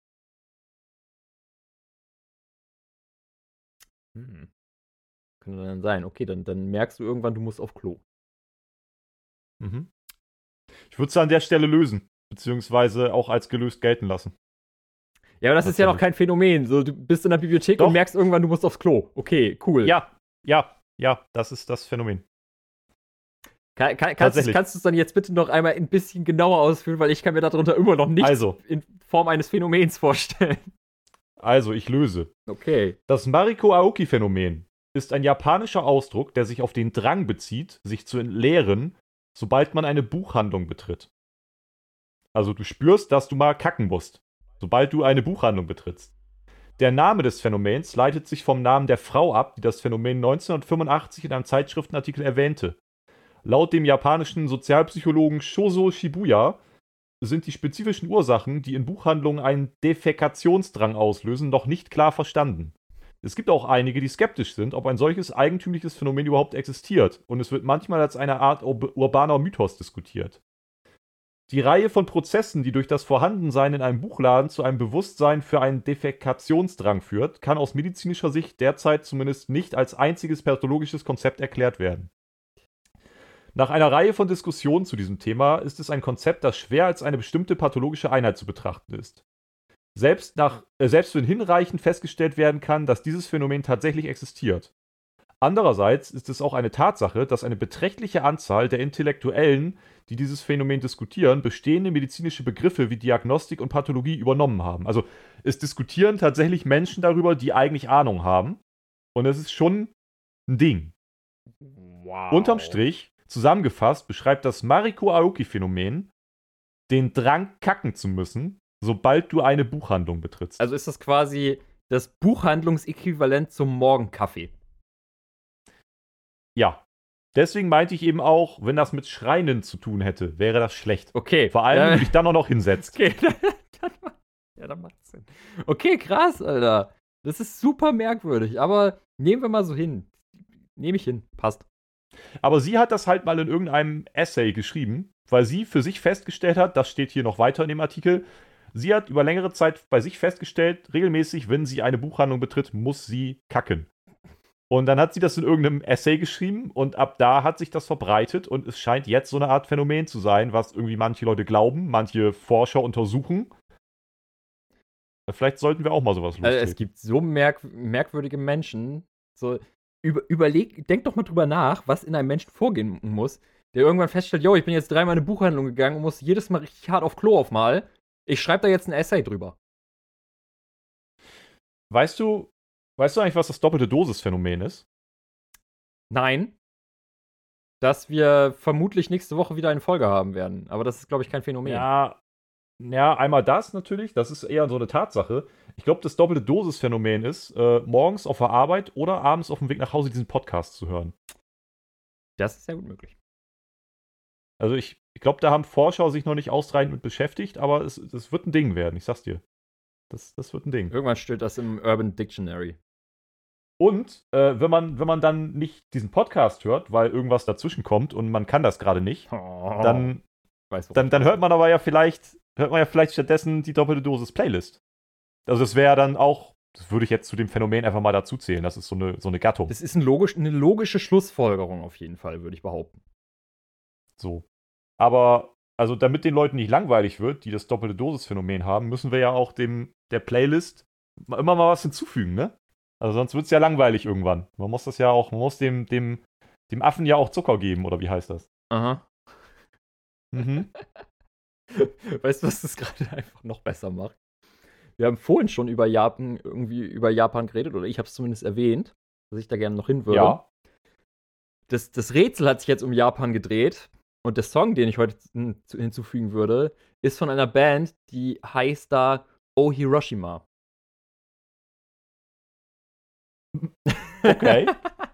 Hm. Könnte dann sein. Okay, dann, dann merkst du irgendwann, du musst auf Klo. Mhm. Ich würde es an der Stelle lösen. Beziehungsweise auch als gelöst gelten lassen. Ja, aber das ist ja noch kein Phänomen. So, du bist in der Bibliothek Doch. und merkst irgendwann, du musst aufs Klo. Okay, cool. Ja, ja, ja, das ist das Phänomen. Kann, kann, kannst kannst du es dann jetzt bitte noch einmal ein bisschen genauer ausführen, weil ich kann mir darunter immer noch nichts Also, in Form eines Phänomens vorstellen. also ich löse. Okay. Das Mariko Aoki-Phänomen ist ein japanischer Ausdruck, der sich auf den Drang bezieht, sich zu entleeren, sobald man eine Buchhandlung betritt. Also du spürst, dass du mal kacken musst, sobald du eine Buchhandlung betrittst. Der Name des Phänomens leitet sich vom Namen der Frau ab, die das Phänomen 1985 in einem Zeitschriftenartikel erwähnte. Laut dem japanischen Sozialpsychologen Shozo Shibuya sind die spezifischen Ursachen, die in Buchhandlungen einen Defekationsdrang auslösen, noch nicht klar verstanden. Es gibt auch einige, die skeptisch sind, ob ein solches eigentümliches Phänomen überhaupt existiert, und es wird manchmal als eine Art urbaner Mythos diskutiert. Die Reihe von Prozessen, die durch das Vorhandensein in einem Buchladen zu einem Bewusstsein für einen Defekationsdrang führt, kann aus medizinischer Sicht derzeit zumindest nicht als einziges pathologisches Konzept erklärt werden. Nach einer Reihe von Diskussionen zu diesem Thema ist es ein Konzept, das schwer als eine bestimmte pathologische Einheit zu betrachten ist. Selbst, nach, äh, selbst wenn hinreichend festgestellt werden kann, dass dieses Phänomen tatsächlich existiert. Andererseits ist es auch eine Tatsache, dass eine beträchtliche Anzahl der Intellektuellen, die dieses Phänomen diskutieren, bestehende medizinische Begriffe wie Diagnostik und Pathologie übernommen haben. Also es diskutieren tatsächlich Menschen darüber, die eigentlich Ahnung haben. Und es ist schon ein Ding. Wow. Unterm Strich, zusammengefasst, beschreibt das Mariko Aoki-Phänomen den Drang, kacken zu müssen, sobald du eine Buchhandlung betrittst. Also ist das quasi das Buchhandlungsäquivalent zum Morgenkaffee. Ja. Deswegen meinte ich eben auch, wenn das mit Schreinen zu tun hätte, wäre das schlecht. Okay. Vor allem, wenn du dich dann auch noch hinsetzt. Okay, dann, ja, dann macht's Sinn. Okay, krass, Alter. Das ist super merkwürdig, aber nehmen wir mal so hin. Nehme ich hin. Passt. Aber sie hat das halt mal in irgendeinem Essay geschrieben, weil sie für sich festgestellt hat, das steht hier noch weiter in dem Artikel, sie hat über längere Zeit bei sich festgestellt, regelmäßig, wenn sie eine Buchhandlung betritt, muss sie kacken. Und dann hat sie das in irgendeinem Essay geschrieben und ab da hat sich das verbreitet und es scheint jetzt so eine Art Phänomen zu sein, was irgendwie manche Leute glauben, manche Forscher untersuchen. Vielleicht sollten wir auch mal sowas loslegen. Also es gibt so merk merkwürdige Menschen. So, über, überleg, denk doch mal drüber nach, was in einem Menschen vorgehen muss, der irgendwann feststellt, yo, ich bin jetzt dreimal in eine Buchhandlung gegangen und muss jedes Mal richtig hart auf Klo aufmalen. Ich schreibe da jetzt ein Essay drüber. Weißt du, weißt du eigentlich, was das doppelte Dosis-Phänomen ist? Nein. Dass wir vermutlich nächste Woche wieder eine Folge haben werden. Aber das ist, glaube ich, kein Phänomen. Ja, ja, einmal das natürlich, das ist eher so eine Tatsache. Ich glaube, das doppelte Dosis-Phänomen ist, äh, morgens auf der Arbeit oder abends auf dem Weg nach Hause diesen Podcast zu hören. Das ist sehr gut möglich. Also ich, ich glaube, da haben Forscher sich noch nicht ausreichend mit beschäftigt, aber es, es wird ein Ding werden, ich sag's dir. Das, das wird ein Ding. Irgendwann steht das im Urban Dictionary. Und äh, wenn, man, wenn man dann nicht diesen Podcast hört, weil irgendwas dazwischen kommt und man kann das gerade nicht, oh, dann, dann, dann hört man aber ja vielleicht hört man ja vielleicht stattdessen die doppelte Dosis Playlist. Also das wäre dann auch, das würde ich jetzt zu dem Phänomen einfach mal dazu zählen. Das ist so eine, so eine Gattung. Das ist ein logisch, eine logische Schlussfolgerung auf jeden Fall, würde ich behaupten. So. Aber, also damit den Leuten nicht langweilig wird, die das doppelte Dosis-Phänomen haben, müssen wir ja auch dem, der Playlist immer mal was hinzufügen, ne? Also sonst wird es ja langweilig irgendwann. Man muss das ja auch, man muss dem, dem, dem Affen ja auch Zucker geben, oder wie heißt das? Aha. Mhm. Weißt du, was das gerade einfach noch besser macht? Wir haben vorhin schon über Japan irgendwie über Japan geredet, oder ich habe es zumindest erwähnt, dass ich da gerne noch hin würde. Ja. Das, das Rätsel hat sich jetzt um Japan gedreht. Und der Song, den ich heute hinzufügen würde, ist von einer Band, die heißt da Oh Hiroshima. Okay.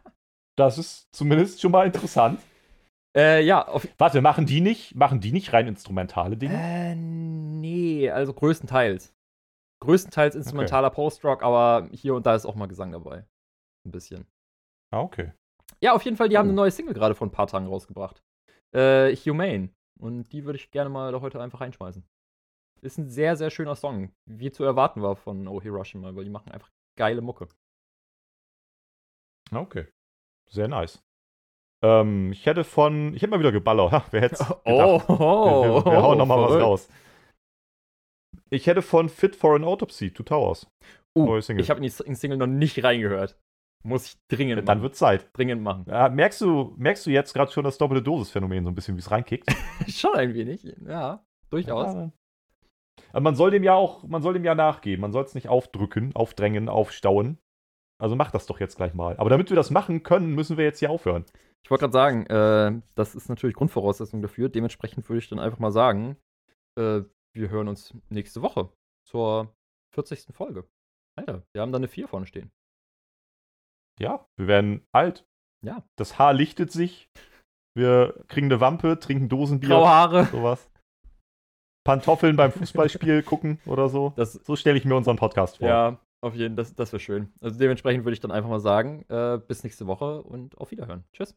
das ist zumindest schon mal interessant. Äh, ja. Warte, machen die nicht, machen die nicht rein instrumentale Dinge? Äh, nee, also größtenteils. Größtenteils instrumentaler okay. Post-Rock, aber hier und da ist auch mal Gesang dabei. Ein bisschen. Ah, okay. Ja, auf jeden Fall, die oh. haben eine neue Single gerade vor ein paar Tagen rausgebracht. Äh, Humane. Und die würde ich gerne mal heute einfach reinschmeißen. Ist ein sehr, sehr schöner Song. Wie zu erwarten war von Oh Hiroshima, weil die machen einfach geile Mucke. Okay. Sehr nice. Ähm, ich hätte von, ich hätte mal wieder geballert. Ha, wer hätte Oh, oh, wir, wir, wir hauen nochmal was raus. Ich hätte von Fit for an Autopsy, Two Towers. Uh, ich habe in die Single noch nicht reingehört. Muss ich dringend machen. Dann wird Zeit. Dringend machen. Ja, merkst, du, merkst du jetzt gerade schon das doppelte Dosis-Phänomen, so ein bisschen, wie es reinkickt? schon ein wenig, ja. Durchaus. Ja, aber man soll dem ja auch, man soll dem ja nachgeben. Man soll es nicht aufdrücken, aufdrängen, aufstauen. Also mach das doch jetzt gleich mal. Aber damit wir das machen können, müssen wir jetzt hier aufhören. Ich wollte gerade sagen, äh, das ist natürlich Grundvoraussetzung dafür. Dementsprechend würde ich dann einfach mal sagen, äh, wir hören uns nächste Woche zur 40. Folge. Alter, wir haben da eine 4 vorne stehen. Ja, wir werden alt. Ja. Das Haar lichtet sich. Wir kriegen eine Wampe, trinken Dosenbier. Graue Haare. Sowas. Pantoffeln beim Fußballspiel gucken oder so. Das, So stelle ich mir unseren Podcast vor. ja, auf jeden Fall, das, das wäre schön. Also dementsprechend würde ich dann einfach mal sagen, äh, bis nächste Woche und auf Wiederhören. Tschüss.